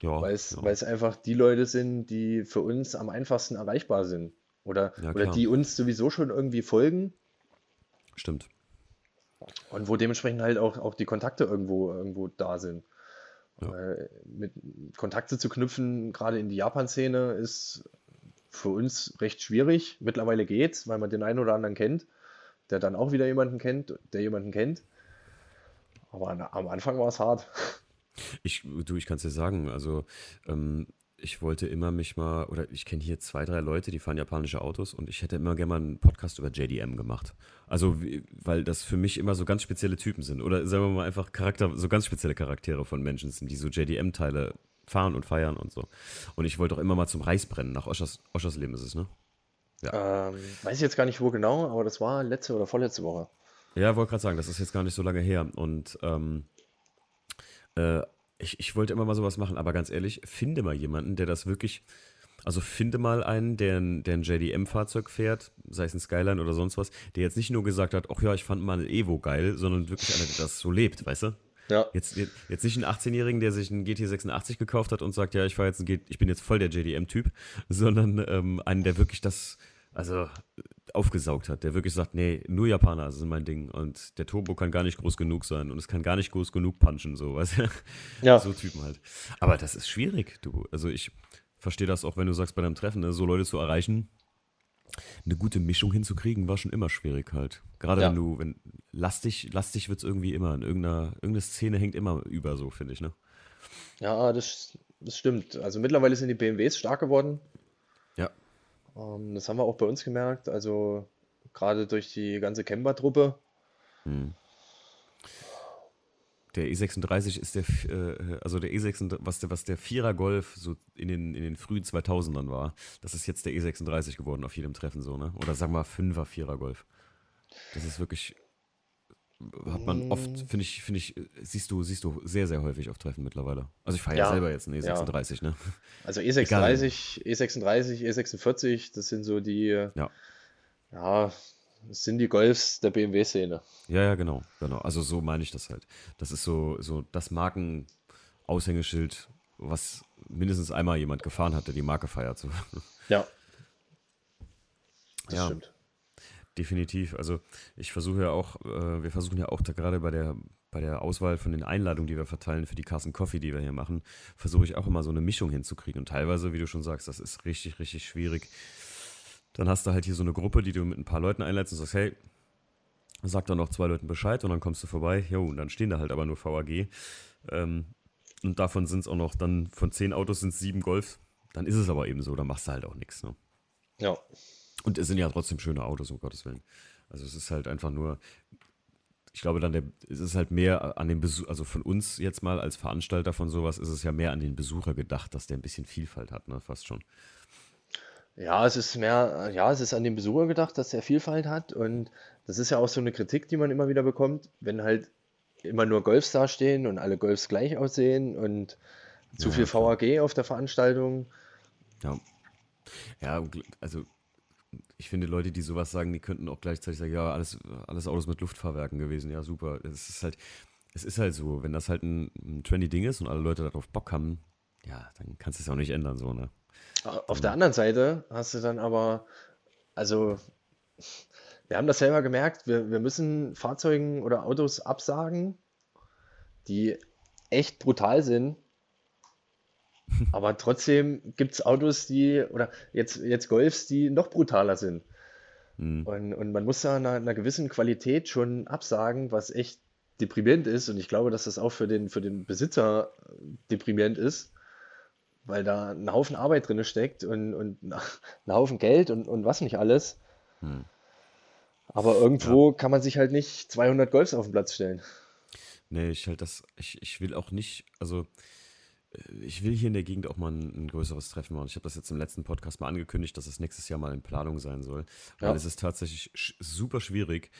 Speaker 2: Ja, weil es ja. einfach die Leute sind, die für uns am einfachsten erreichbar sind. Oder, ja, oder die uns sowieso schon irgendwie folgen.
Speaker 1: Stimmt.
Speaker 2: Und wo dementsprechend halt auch, auch die Kontakte irgendwo, irgendwo da sind. Ja. mit Kontakte zu knüpfen, gerade in die Japan-Szene, ist für uns recht schwierig. Mittlerweile geht's, weil man den einen oder anderen kennt, der dann auch wieder jemanden kennt, der jemanden kennt. Aber am Anfang war es hart.
Speaker 1: Ich, du, ich kann es dir sagen, also ähm, ich wollte immer mich mal, oder ich kenne hier zwei, drei Leute, die fahren japanische Autos und ich hätte immer gerne mal einen Podcast über JDM gemacht. Also, weil das für mich immer so ganz spezielle Typen sind. Oder sagen wir mal einfach Charakter, so ganz spezielle Charaktere von Menschen sind, die so JDM-Teile fahren und feiern und so. Und ich wollte auch immer mal zum Reisbrennen, nach Oschers, Oschersleben ist es, ne?
Speaker 2: Ja. Ähm, weiß ich jetzt gar nicht, wo genau, aber das war letzte oder vorletzte Woche.
Speaker 1: Ja, wollte gerade sagen, das ist jetzt gar nicht so lange her. Und ähm, äh, ich, ich wollte immer mal sowas machen, aber ganz ehrlich, finde mal jemanden, der das wirklich. Also finde mal einen, der ein, der ein JDM-Fahrzeug fährt, sei es ein Skyline oder sonst was, der jetzt nicht nur gesagt hat, ach ja, ich fand mal ein Evo geil, sondern wirklich einer, der das so lebt, weißt du? Ja. Jetzt, jetzt nicht einen 18-Jährigen, der sich einen GT86 gekauft hat und sagt, ja, ich fahr jetzt ein ich bin jetzt voll der JDM-Typ, sondern ähm, einen, der wirklich das, also aufgesaugt hat, der wirklich sagt, nee, nur Japaner ist mein Ding und der Turbo kann gar nicht groß genug sein und es kann gar nicht groß genug punchen, so, weißt du? Ja. So Typen halt. Aber das ist schwierig, du. Also ich verstehe das auch, wenn du sagst, bei deinem Treffen, ne, so Leute zu erreichen, eine gute Mischung hinzukriegen, war schon immer schwierig halt. Gerade ja. wenn du, wenn lastig, lastig wird es irgendwie immer. In irgendeiner, irgendeine Szene hängt immer über so, finde ich, ne?
Speaker 2: Ja, das, das stimmt. Also mittlerweile sind die BMWs stark geworden. Ähm, das haben wir auch bei uns gemerkt. Also gerade durch die ganze Camper-Truppe. Hm.
Speaker 1: Der E36 ist der, äh, also der E36, was der, was der Vierer Golf so in den, in den frühen 2000ern war, das ist jetzt der E36 geworden auf jedem Treffen so, ne? Oder sagen wir Fünfer, Vierer Golf. Das ist wirklich, hat man oft, hm. finde ich, finde ich, siehst du, siehst du sehr, sehr häufig auf Treffen mittlerweile. Also ich fahre ja, ja, selber jetzt einen E36, ja. ne?
Speaker 2: Also E36, E36, E46, das sind so die, ja, ja das sind die Golfs der BMW-Szene.
Speaker 1: Ja, ja, genau, genau. Also so meine ich das halt. Das ist so, so das Markenaushängeschild, was mindestens einmal jemand gefahren hat, der die Marke feiert. So.
Speaker 2: Ja.
Speaker 1: Das ja. stimmt. Definitiv. Also ich versuche ja auch, äh, wir versuchen ja auch da gerade bei der, bei der Auswahl von den Einladungen, die wir verteilen für die Carson Coffee, die wir hier machen, versuche ich auch immer so eine Mischung hinzukriegen. Und teilweise, wie du schon sagst, das ist richtig, richtig schwierig dann hast du halt hier so eine Gruppe, die du mit ein paar Leuten einlädst und sagst, hey, sag doch noch zwei Leuten Bescheid und dann kommst du vorbei. Jo, und dann stehen da halt aber nur VAG. Ähm, und davon sind es auch noch, dann von zehn Autos sind es sieben Golf. Dann ist es aber eben so, dann machst du halt auch nichts. Ne?
Speaker 2: Ja.
Speaker 1: Und es sind ja trotzdem schöne Autos, um Gottes Willen. Also es ist halt einfach nur, ich glaube dann, der, es ist halt mehr an den Besuch, also von uns jetzt mal als Veranstalter von sowas, ist es ja mehr an den Besucher gedacht, dass der ein bisschen Vielfalt hat, ne, fast schon.
Speaker 2: Ja, es ist mehr, ja, es ist an den Besucher gedacht, dass er Vielfalt hat. Und das ist ja auch so eine Kritik, die man immer wieder bekommt, wenn halt immer nur Golfs dastehen und alle Golfs gleich aussehen und zu ja, viel VAG auf der Veranstaltung.
Speaker 1: Ja. Ja, also ich finde, Leute, die sowas sagen, die könnten auch gleichzeitig sagen, ja, alles, alles Autos mit Luftfahrwerken gewesen, ja, super. Es ist halt, es ist halt so, wenn das halt ein, ein trendy Ding ist und alle Leute darauf Bock haben, ja, dann kannst du es auch nicht ändern, so, ne?
Speaker 2: Auf der anderen Seite hast du dann aber, also wir haben das selber gemerkt, wir, wir müssen Fahrzeugen oder Autos absagen, die echt brutal sind. Aber trotzdem gibt es Autos, die, oder jetzt, jetzt Golfs, die noch brutaler sind. Mhm. Und, und man muss da einer, einer gewissen Qualität schon absagen, was echt deprimierend ist. Und ich glaube, dass das auch für den, für den Besitzer deprimierend ist weil da ein Haufen Arbeit drin steckt und, und ein Haufen Geld und, und was nicht alles. Hm. Aber irgendwo ja. kann man sich halt nicht 200 Golfs auf den Platz stellen.
Speaker 1: Nee, ich halt das, ich, ich will auch nicht, also ich will hier in der Gegend auch mal ein, ein größeres Treffen machen. Ich habe das jetzt im letzten Podcast mal angekündigt, dass es nächstes Jahr mal in Planung sein soll. Weil ja. es ist tatsächlich super schwierig,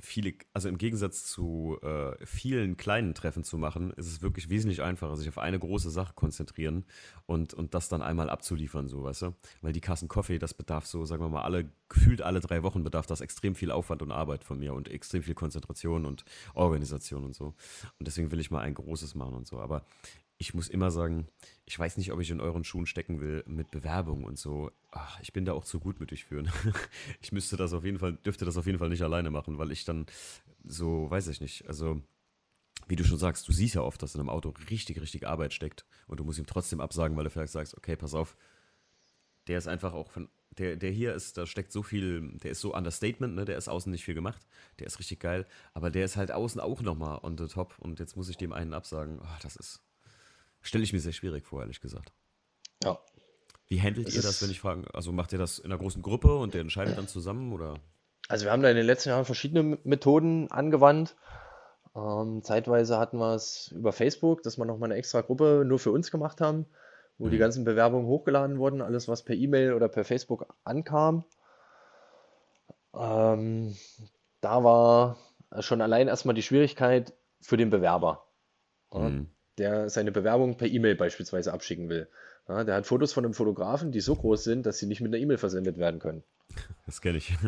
Speaker 1: viele, also im Gegensatz zu äh, vielen kleinen Treffen zu machen, ist es wirklich wesentlich einfacher, sich auf eine große Sache konzentrieren und, und das dann einmal abzuliefern, so, weißt du? Weil die Kassen Coffee, das bedarf so, sagen wir mal, alle, gefühlt alle drei Wochen bedarf das extrem viel Aufwand und Arbeit von mir und extrem viel Konzentration und Organisation und so. Und deswegen will ich mal ein großes machen und so. Aber ich muss immer sagen, ich weiß nicht, ob ich in euren Schuhen stecken will mit Bewerbung und so. Ach, ich bin da auch zu gut mit durchführen. ich müsste das auf jeden Fall, dürfte das auf jeden Fall nicht alleine machen, weil ich dann so, weiß ich nicht, also wie du schon sagst, du siehst ja oft, dass in einem Auto richtig, richtig Arbeit steckt und du musst ihm trotzdem absagen, weil du vielleicht sagst, okay, pass auf, der ist einfach auch von, der, der hier ist, da steckt so viel, der ist so Understatement, ne, der ist außen nicht viel gemacht, der ist richtig geil, aber der ist halt außen auch nochmal on the top und jetzt muss ich dem einen absagen, oh, das ist, Stelle ich mir sehr schwierig vor, ehrlich gesagt. Ja. Wie handelt das ihr das, wenn ich frage? Also macht ihr das in einer großen Gruppe und der entscheidet dann zusammen oder?
Speaker 2: Also wir haben da in den letzten Jahren verschiedene Methoden angewandt. Ähm, zeitweise hatten wir es über Facebook, dass wir nochmal eine extra Gruppe nur für uns gemacht haben, wo mhm. die ganzen Bewerbungen hochgeladen wurden, alles was per E-Mail oder per Facebook ankam. Ähm, da war schon allein erstmal die Schwierigkeit für den Bewerber, mhm. Der seine Bewerbung per E-Mail beispielsweise abschicken will. Ja, der hat Fotos von einem Fotografen, die so groß sind, dass sie nicht mit einer E-Mail versendet werden können.
Speaker 1: Das kenne ich.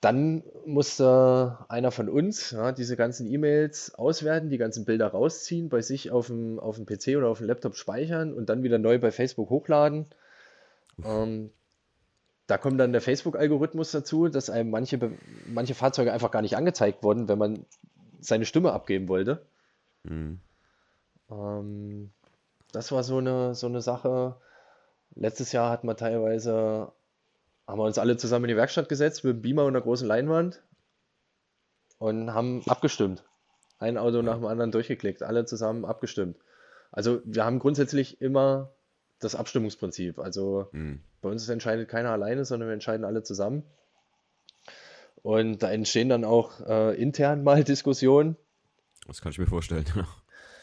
Speaker 2: Dann musste einer von uns ja, diese ganzen E-Mails auswerten, die ganzen Bilder rausziehen, bei sich auf dem, auf dem PC oder auf dem Laptop speichern und dann wieder neu bei Facebook hochladen. Ähm, da kommt dann der Facebook-Algorithmus dazu, dass einem manche, manche Fahrzeuge einfach gar nicht angezeigt wurden, wenn man seine Stimme abgeben wollte. Mhm. Ähm, das war so eine, so eine Sache. Letztes Jahr hatten wir teilweise haben wir uns alle zusammen in die Werkstatt gesetzt mit einem Beamer und einer großen Leinwand und haben abgestimmt. Ein Auto nach dem anderen durchgeklickt, alle zusammen abgestimmt. Also wir haben grundsätzlich immer das Abstimmungsprinzip. Also mhm. bei uns entscheidet keiner alleine, sondern wir entscheiden alle zusammen. Und da entstehen dann auch äh, intern mal Diskussionen.
Speaker 1: Das kann ich mir vorstellen.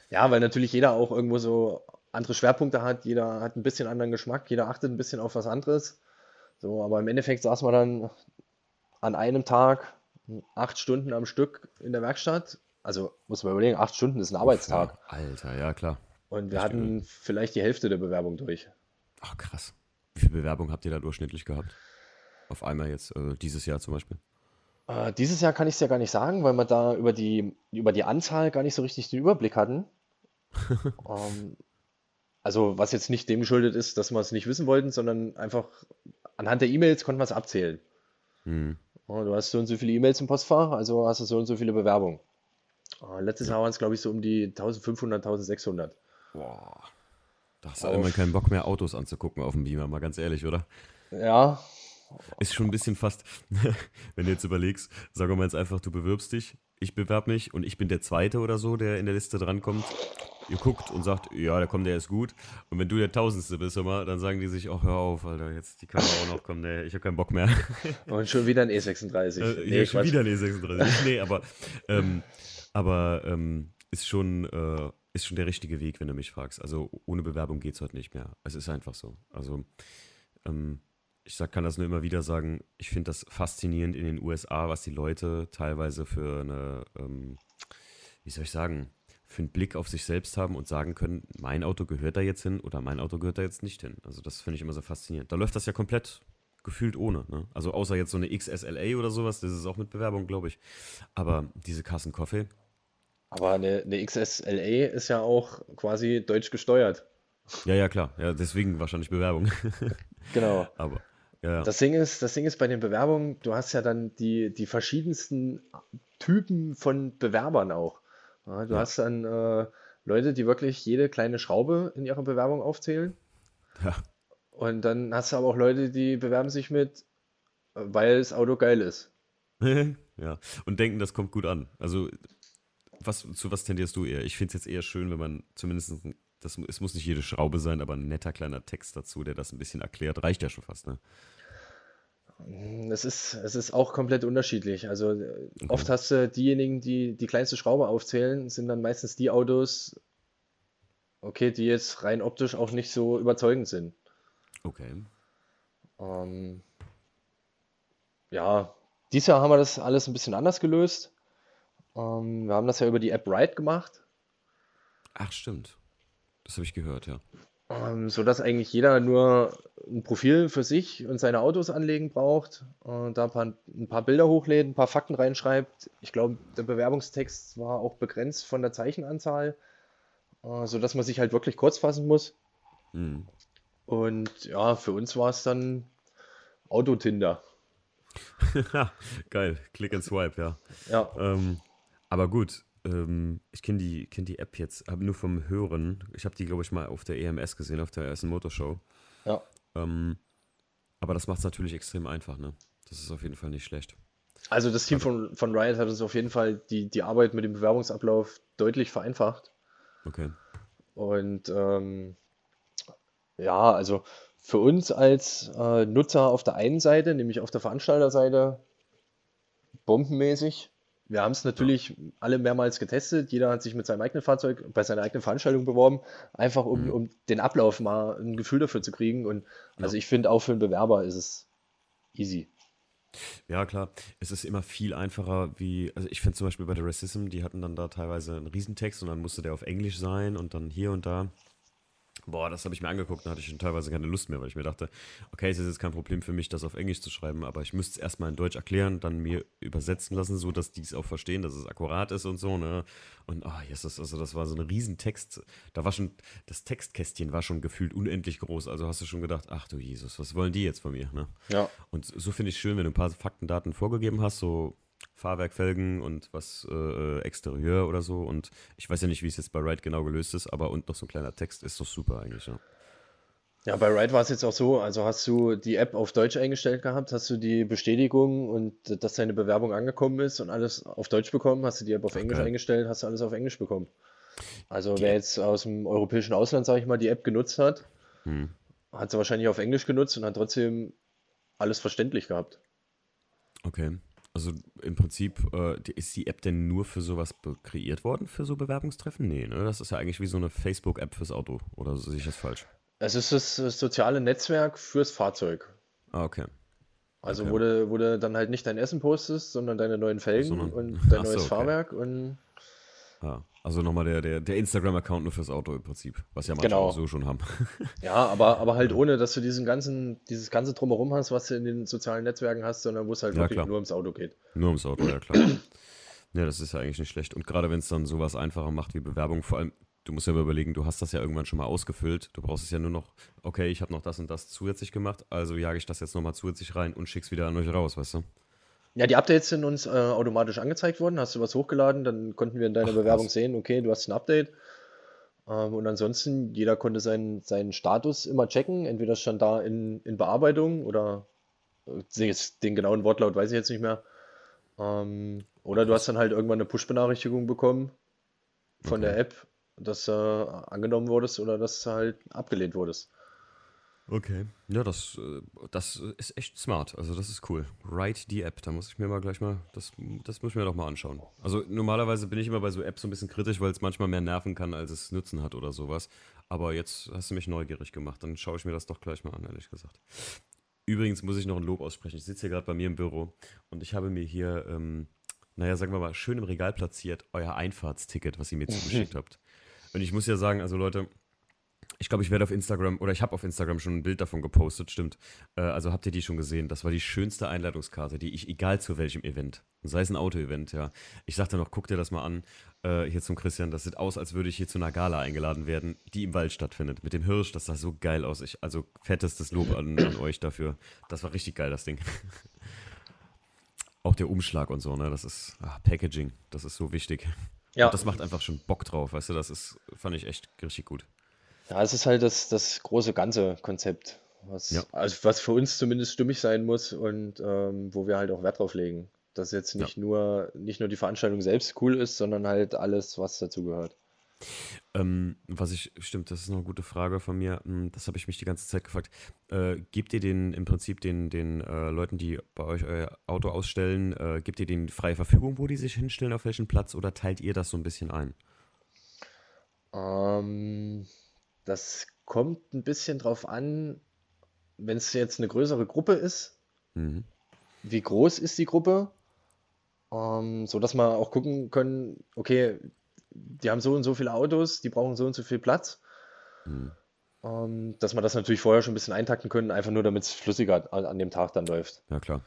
Speaker 2: ja, weil natürlich jeder auch irgendwo so andere Schwerpunkte hat. Jeder hat ein bisschen anderen Geschmack. Jeder achtet ein bisschen auf was anderes. So, aber im Endeffekt saß man dann an einem Tag acht Stunden am Stück in der Werkstatt. Also muss man überlegen, acht Stunden ist ein Arbeitstag.
Speaker 1: Ja, Alter, ja klar.
Speaker 2: Und wir hatten vielleicht die Hälfte der Bewerbung durch.
Speaker 1: Ach krass. Wie viele Bewerbungen habt ihr da durchschnittlich gehabt? Auf einmal jetzt, äh, dieses Jahr zum Beispiel?
Speaker 2: Äh, dieses Jahr kann ich es ja gar nicht sagen, weil wir da über die, über die Anzahl gar nicht so richtig den Überblick hatten. ähm, also was jetzt nicht dem geschuldet ist, dass wir es nicht wissen wollten, sondern einfach anhand der E-Mails konnten wir es abzählen. Hm. du hast so und so viele E-Mails im Postfach, also hast du so und so viele Bewerbungen. letztes Jahr waren es, glaube ich, so um die 1500, 1600. Boah.
Speaker 1: Da hast du immer keinen Bock mehr, Autos anzugucken auf dem Beamer, mal ganz ehrlich, oder?
Speaker 2: Ja.
Speaker 1: Ist schon ein bisschen fast, wenn du jetzt überlegst, sagen wir mal jetzt einfach, du bewirbst dich, ich bewerbe mich und ich bin der Zweite oder so, der in der Liste drankommt ihr guckt und sagt, ja, der kommt, der ist gut. Und wenn du der Tausendste bist immer, dann sagen die sich, ach, hör auf, Alter, jetzt die Kamera auch noch, komm, nee, ich habe keinen Bock mehr.
Speaker 2: Und schon wieder ein E36.
Speaker 1: Äh, nee, schon wieder ein E36. nee, aber, ähm, aber ähm, ist schon, äh, ist schon der richtige Weg, wenn du mich fragst. Also ohne Bewerbung geht es heute nicht mehr. Es ist einfach so. Also ähm, ich sag, kann das nur immer wieder sagen, ich finde das faszinierend in den USA, was die Leute teilweise für eine, ähm, wie soll ich sagen, für einen Blick auf sich selbst haben und sagen können, mein Auto gehört da jetzt hin oder mein Auto gehört da jetzt nicht hin. Also das finde ich immer so faszinierend. Da läuft das ja komplett gefühlt ohne. Ne? Also außer jetzt so eine XSLA oder sowas, das ist auch mit Bewerbung, glaube ich. Aber diese Kassen Kaffee.
Speaker 2: Aber eine, eine XSLA ist ja auch quasi deutsch gesteuert.
Speaker 1: Ja, ja, klar. Ja, deswegen wahrscheinlich Bewerbung.
Speaker 2: genau.
Speaker 1: Aber
Speaker 2: ja. Das, Ding ist, das Ding ist bei den Bewerbungen, du hast ja dann die, die verschiedensten Typen von Bewerbern auch. Ja, du ja. hast dann äh, Leute, die wirklich jede kleine Schraube in ihrer Bewerbung aufzählen. Ja. Und dann hast du aber auch Leute, die bewerben sich mit, weil das Auto geil ist.
Speaker 1: ja, und denken, das kommt gut an. Also, was, zu was tendierst du eher? Ich finde es jetzt eher schön, wenn man zumindest, das, es muss nicht jede Schraube sein, aber ein netter kleiner Text dazu, der das ein bisschen erklärt, reicht ja schon fast, ne?
Speaker 2: Es ist, es ist auch komplett unterschiedlich. Also okay. oft hast du diejenigen, die die kleinste Schraube aufzählen, sind dann meistens die Autos, okay, die jetzt rein optisch auch nicht so überzeugend sind.
Speaker 1: Okay.
Speaker 2: Ähm, ja, dieses Jahr haben wir das alles ein bisschen anders gelöst. Ähm, wir haben das ja über die App Ride gemacht.
Speaker 1: Ach, stimmt. Das habe ich gehört, ja.
Speaker 2: Ähm, sodass eigentlich jeder nur ein Profil für sich und seine Autos anlegen braucht, äh, da ein paar, ein paar Bilder hochlädt, ein paar Fakten reinschreibt. Ich glaube, der Bewerbungstext war auch begrenzt von der Zeichenanzahl, äh, sodass man sich halt wirklich kurz fassen muss. Mhm. Und ja, für uns war es dann Autotinder.
Speaker 1: Geil, Click and Swipe, ja.
Speaker 2: Ja.
Speaker 1: Ähm, aber gut, ähm, ich kenne die, kenn die App jetzt, aber nur vom Hören. Ich habe die, glaube ich, mal auf der EMS gesehen, auf der ersten Motorshow.
Speaker 2: Ja.
Speaker 1: Ähm, aber das macht es natürlich extrem einfach, ne? Das ist auf jeden Fall nicht schlecht.
Speaker 2: Also das Team von, von Riot hat uns auf jeden Fall die, die Arbeit mit dem Bewerbungsablauf deutlich vereinfacht.
Speaker 1: Okay.
Speaker 2: Und ähm, Ja, also für uns als äh, Nutzer auf der einen Seite, nämlich auf der Veranstalterseite, bombenmäßig. Wir haben es natürlich alle mehrmals getestet. Jeder hat sich mit seinem eigenen Fahrzeug bei seiner eigenen Veranstaltung beworben, einfach um, mhm. um den Ablauf mal ein Gefühl dafür zu kriegen. Und also ja. ich finde auch für einen Bewerber ist es easy.
Speaker 1: Ja, klar. Es ist immer viel einfacher, wie, also ich finde zum Beispiel bei der Racism, die hatten dann da teilweise einen Riesentext und dann musste der auf Englisch sein und dann hier und da. Boah, das habe ich mir angeguckt, da hatte ich schon teilweise keine Lust mehr, weil ich mir dachte, okay, es ist jetzt kein Problem für mich, das auf Englisch zu schreiben, aber ich müsste es erstmal in Deutsch erklären, dann mir übersetzen lassen, so dass die es auch verstehen, dass es akkurat ist und so, ne? Und ah, oh, Jesus, also das war so ein Riesentext. Da war schon, das Textkästchen war schon gefühlt unendlich groß. Also hast du schon gedacht, ach du Jesus, was wollen die jetzt von mir, ne?
Speaker 2: Ja.
Speaker 1: Und so finde ich schön, wenn du ein paar Faktendaten vorgegeben hast, so Fahrwerk, Felgen und was äh, Exterieur oder so. Und ich weiß ja nicht, wie es jetzt bei Ride genau gelöst ist, aber und noch so ein kleiner Text ist doch super eigentlich, ja.
Speaker 2: Ja, bei Ride war es jetzt auch so, also hast du die App auf Deutsch eingestellt gehabt, hast du die Bestätigung und dass deine Bewerbung angekommen ist und alles auf Deutsch bekommen, hast du die App auf Englisch eingestellt, hast du alles auf Englisch bekommen. Also wer jetzt aus dem europäischen Ausland, sage ich mal, die App genutzt hat, hm. hat sie wahrscheinlich auf Englisch genutzt und hat trotzdem alles verständlich gehabt.
Speaker 1: Okay. Also im Prinzip äh, ist die App denn nur für sowas kreiert worden, für so Bewerbungstreffen? Nee, ne? Das ist ja eigentlich wie so eine Facebook-App fürs Auto. Oder sehe ich das falsch?
Speaker 2: Es ist das, soziale Netzwerk fürs Fahrzeug.
Speaker 1: Ah, okay.
Speaker 2: Also okay. wo, du, wo du dann halt nicht dein Essen postest, sondern deine neuen Felgen sondern, und dein neues so, okay. Fahrwerk und
Speaker 1: Ah, also nochmal der, der, der Instagram-Account nur fürs Auto im Prinzip, was ja manche genau. auch so schon haben.
Speaker 2: ja, aber, aber halt ohne, dass du diesen ganzen, dieses ganze Drumherum hast, was du in den sozialen Netzwerken hast, sondern wo es halt ja, wirklich klar. nur ums Auto geht.
Speaker 1: Nur ums Auto, ja klar. ja, das ist ja eigentlich nicht schlecht. Und gerade wenn es dann sowas einfacher macht wie Bewerbung, vor allem, du musst ja überlegen, du hast das ja irgendwann schon mal ausgefüllt. Du brauchst es ja nur noch, okay, ich habe noch das und das zusätzlich gemacht, also jage ich das jetzt nochmal zusätzlich rein und schick's wieder an euch raus, weißt du?
Speaker 2: Ja, die Updates sind uns äh, automatisch angezeigt worden. Hast du was hochgeladen, dann konnten wir in deiner Ach, Bewerbung was? sehen, okay, du hast ein Update. Ähm, und ansonsten, jeder konnte seinen, seinen Status immer checken. Entweder stand da in, in Bearbeitung oder äh, den genauen Wortlaut weiß ich jetzt nicht mehr. Ähm, oder du hast dann halt irgendwann eine Push-Benachrichtigung bekommen von okay. der App, dass äh, angenommen wurdest oder dass halt abgelehnt wurdest.
Speaker 1: Okay. Ja, das, äh, das ist echt smart. Also das ist cool. Write die App. Da muss ich mir mal gleich mal, das, das muss ich mir doch mal anschauen. Also normalerweise bin ich immer bei so Apps so ein bisschen kritisch, weil es manchmal mehr nerven kann, als es Nutzen hat oder sowas. Aber jetzt hast du mich neugierig gemacht. Dann schaue ich mir das doch gleich mal an, ehrlich gesagt. Übrigens muss ich noch ein Lob aussprechen. Ich sitze hier gerade bei mir im Büro und ich habe mir hier, ähm, naja, sagen wir mal, schön im Regal platziert, euer Einfahrtsticket, was ihr mir zugeschickt habt. Und ich muss ja sagen, also Leute, ich glaube, ich werde auf Instagram oder ich habe auf Instagram schon ein Bild davon gepostet, stimmt. Äh, also habt ihr die schon gesehen? Das war die schönste Einladungskarte, die ich, egal zu welchem Event, sei es ein Auto-Event, ja. Ich sagte noch, guck dir das mal an, äh, hier zum Christian. Das sieht aus, als würde ich hier zu einer Gala eingeladen werden, die im Wald stattfindet. Mit dem Hirsch, das sah so geil aus. Ich, also fettestes Lob an, an euch dafür. Das war richtig geil, das Ding. Auch der Umschlag und so, ne? Das ist ach, Packaging, das ist so wichtig. Ja. Und das macht einfach schon Bock drauf, weißt du, das ist, fand ich echt richtig gut.
Speaker 2: Ja, es ist halt das, das große ganze Konzept, was, ja. also was für uns zumindest stimmig sein muss und ähm, wo wir halt auch Wert drauf legen. Dass jetzt nicht, ja. nur, nicht nur die Veranstaltung selbst cool ist, sondern halt alles, was dazugehört.
Speaker 1: Ähm, was ich, stimmt, das ist noch eine gute Frage von mir. Hm, das habe ich mich die ganze Zeit gefragt. Äh, gebt ihr den im Prinzip den, den äh, Leuten, die bei euch euer Auto ausstellen, äh, gebt ihr denen freie Verfügung, wo die sich hinstellen, auf welchen Platz oder teilt ihr das so ein bisschen ein?
Speaker 2: Ähm, das kommt ein bisschen drauf an, wenn es jetzt eine größere Gruppe ist, mhm. wie groß ist die Gruppe, ähm, so dass wir auch gucken können, okay, die haben so und so viele Autos, die brauchen so und so viel Platz. Mhm. Ähm, dass wir das natürlich vorher schon ein bisschen eintakten können, einfach nur damit es flüssiger an, an, dem Tag dann läuft.
Speaker 1: Ja, klar.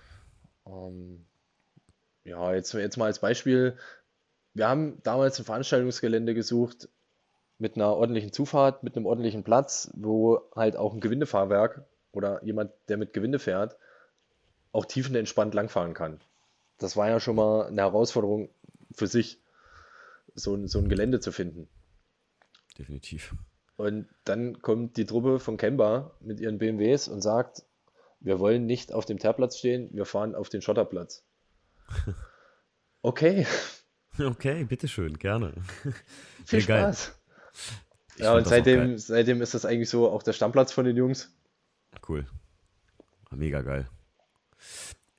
Speaker 2: Ähm, ja, jetzt, jetzt mal als Beispiel. Wir haben damals ein Veranstaltungsgelände gesucht, mit einer ordentlichen Zufahrt, mit einem ordentlichen Platz, wo halt auch ein Gewindefahrwerk oder jemand, der mit Gewinde fährt, auch tiefenentspannt langfahren kann. Das war ja schon mal eine Herausforderung für sich, so ein, so ein Gelände zu finden.
Speaker 1: Definitiv.
Speaker 2: Und dann kommt die Truppe von Kemba mit ihren BMWs und sagt, wir wollen nicht auf dem Teerplatz stehen, wir fahren auf den Schotterplatz. Okay.
Speaker 1: Okay, bitteschön, gerne.
Speaker 2: Viel Spaß. Ich ja, und seitdem, seitdem ist das eigentlich so auch der Stammplatz von den Jungs.
Speaker 1: Cool. Mega geil.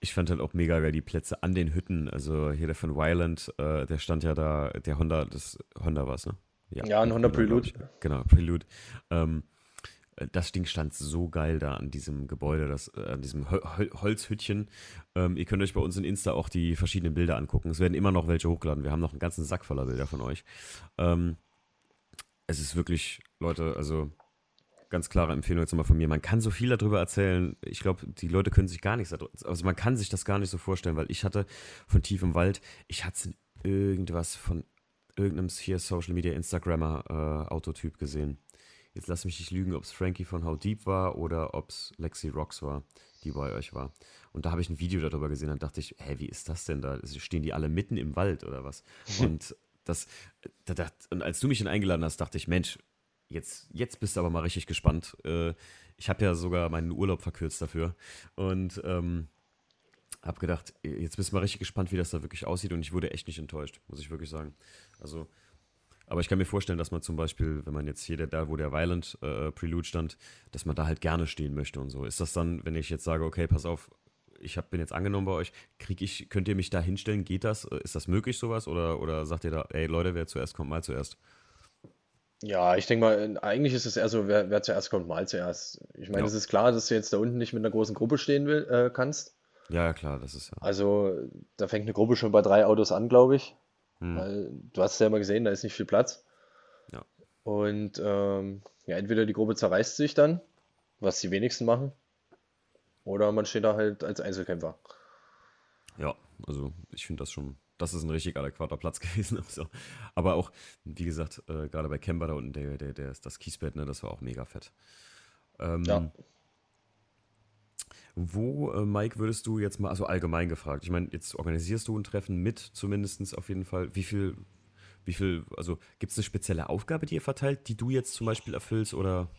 Speaker 1: Ich fand halt auch mega geil die Plätze an den Hütten. Also hier der von Wyland, äh, der stand ja da, der Honda, das Honda war es, ne?
Speaker 2: Ja, ja ein Honda Prelude.
Speaker 1: Genau, Prelude. Ähm, das Ding stand so geil da an diesem Gebäude, das, äh, an diesem Hol Holzhüttchen. Ähm, ihr könnt euch bei uns in Insta auch die verschiedenen Bilder angucken. Es werden immer noch welche hochgeladen. Wir haben noch einen ganzen Sack voller Bilder von euch. Ähm, es ist wirklich, Leute, also ganz klare Empfehlung jetzt nochmal von mir. Man kann so viel darüber erzählen. Ich glaube, die Leute können sich gar nichts, also man kann sich das gar nicht so vorstellen, weil ich hatte von tief im Wald, ich hatte irgendwas von irgendeinem hier Social Media Instagrammer äh, Autotyp gesehen. Jetzt lass mich nicht lügen, ob es Frankie von How Deep war oder ob es Lexi Rocks war, die bei euch war. Und da habe ich ein Video darüber gesehen und dachte ich, hä, wie ist das denn da? Stehen die alle mitten im Wald oder was? und das, da, da, und als du mich dann eingeladen hast, dachte ich, Mensch, jetzt, jetzt bist du aber mal richtig gespannt. Äh, ich habe ja sogar meinen Urlaub verkürzt dafür und ähm, habe gedacht, jetzt bist du mal richtig gespannt, wie das da wirklich aussieht und ich wurde echt nicht enttäuscht, muss ich wirklich sagen. Also, aber ich kann mir vorstellen, dass man zum Beispiel, wenn man jetzt hier da, wo der Violent äh, Prelude stand, dass man da halt gerne stehen möchte und so. Ist das dann, wenn ich jetzt sage, okay, pass auf, ich hab, bin jetzt angenommen bei euch, krieg ich, könnt ihr mich da hinstellen? Geht das? Ist das möglich, sowas? Oder, oder sagt ihr da, ey Leute, wer zuerst kommt, mal zuerst?
Speaker 2: Ja, ich denke mal, eigentlich ist es eher so, wer, wer zuerst kommt, mal zuerst. Ich meine, Ja. es ist klar, dass du jetzt da unten nicht mit einer großen Gruppe stehen will, äh, kannst.
Speaker 1: Ja, ja, klar, das ist ja.
Speaker 2: Also da fängt eine Gruppe schon bei drei Autos an, glaube ich. Hm. Weil du hast es ja mal gesehen, da ist nicht viel Platz.
Speaker 1: Ja.
Speaker 2: Und ähm, ja, entweder die Gruppe zerreißt sich dann, was die wenigsten machen, oder man steht da halt als Einzelkämpfer.
Speaker 1: Ja, also ich finde das schon das ist ein richtig adäquater Platz gewesen. Also. Aber auch, wie gesagt, äh, gerade bei Kemba da unten, der, der, der, das Kiesbett, ne, das war auch mega fett. Ähm, ja. Wo, äh, Mike, würdest du jetzt mal, also allgemein gefragt, ich meine, jetzt organisierst du ein Treffen mit, zumindest auf jeden Fall. Wie viel, wie viel, also gibt es eine spezielle Aufgabe, die ihr verteilt, die du jetzt zum Beispiel erfüllst oder?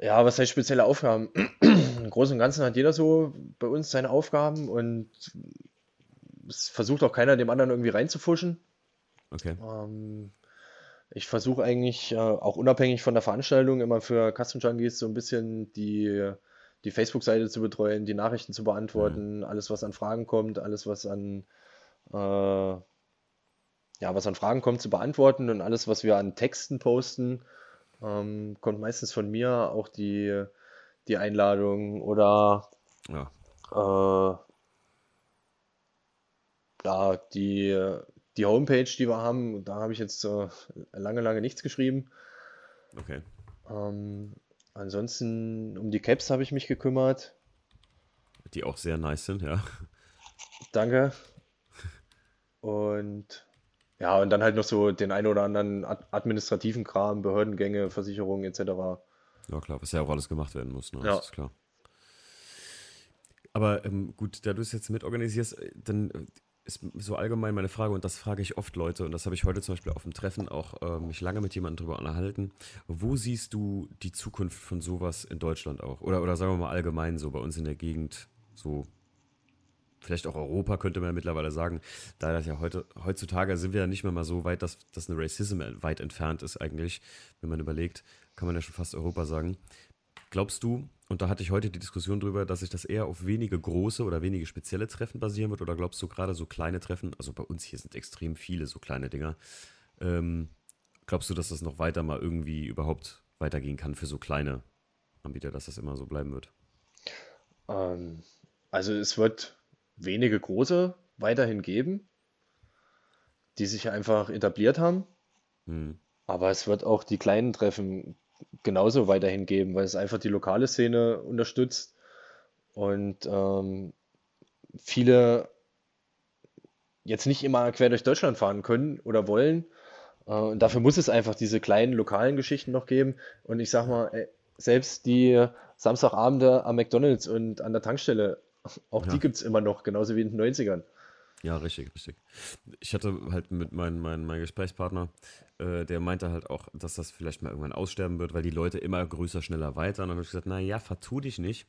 Speaker 2: Ja, was heißt spezielle Aufgaben? Im Großen und Ganzen hat jeder so bei uns seine Aufgaben und es versucht auch keiner dem anderen irgendwie reinzufuschen.
Speaker 1: Okay.
Speaker 2: Ähm, ich versuche eigentlich äh, auch unabhängig von der Veranstaltung immer für Custom Junkies so ein bisschen die, die Facebook-Seite zu betreuen, die Nachrichten zu beantworten, mhm. alles was an Fragen kommt, alles was an äh, ja, was an Fragen kommt, zu beantworten und alles, was wir an Texten posten, ähm, kommt meistens von mir, auch die, die Einladung oder
Speaker 1: ja.
Speaker 2: äh, ja, die, die Homepage, die wir haben, da habe ich jetzt äh, lange, lange nichts geschrieben.
Speaker 1: Okay.
Speaker 2: Ähm, ansonsten um die Caps habe ich mich gekümmert.
Speaker 1: Die auch sehr nice sind, ja.
Speaker 2: Danke. Und ja, und dann halt noch so den ein oder anderen administrativen Kram, Behördengänge, Versicherungen etc.
Speaker 1: Ja, klar, was ja auch alles gemacht werden muss, ne?
Speaker 2: Ja.
Speaker 1: Das ist klar. Aber ähm, gut, da du es jetzt mitorganisierst, äh, dann äh, ist so allgemein meine Frage, und das frage ich oft Leute, und das habe ich heute zum Beispiel auf dem Treffen auch äh, mich lange mit jemandem drüber unterhalten. Wo siehst du die Zukunft von sowas in Deutschland auch? Oder, oder sagen wir mal allgemein so bei uns in der Gegend, so vielleicht auch Europa, könnte man ja mittlerweile sagen, da das ja heute, heutzutage sind wir ja nicht mehr mal so weit, dass, dass eine Racism weit entfernt ist eigentlich, wenn man überlegt, kann man ja schon fast Europa sagen. Glaubst du, und da hatte ich heute die Diskussion drüber, dass sich das eher auf wenige große oder wenige spezielle Treffen basieren wird? Oder glaubst du gerade so kleine Treffen, also bei uns hier sind extrem viele so kleine Dinger, ähm, glaubst du, dass das noch weiter mal irgendwie überhaupt weitergehen kann für so kleine Anbieter, dass das immer so bleiben wird?
Speaker 2: Ähm, also es wird wenige große weiterhin geben, die sich einfach etabliert haben. Hm. Aber es wird auch die kleinen Treffen genauso weiterhin geben, weil es einfach die lokale Szene unterstützt und ähm, viele jetzt nicht immer quer durch Deutschland fahren können oder wollen. Äh, und dafür muss es einfach diese kleinen lokalen Geschichten noch geben. Und ich sag mal, ey, selbst die Samstagabende am McDonalds und an der Tankstelle, auch ja. die gibt es immer noch, genauso wie in den 90ern.
Speaker 1: Ja, richtig, richtig. Ich hatte halt mit meinem mein, mein Gesprächspartner, äh, der meinte halt auch, dass das vielleicht mal irgendwann aussterben wird, weil die Leute immer größer, schneller, weiter. Und dann habe ich gesagt, naja, vertu dich nicht.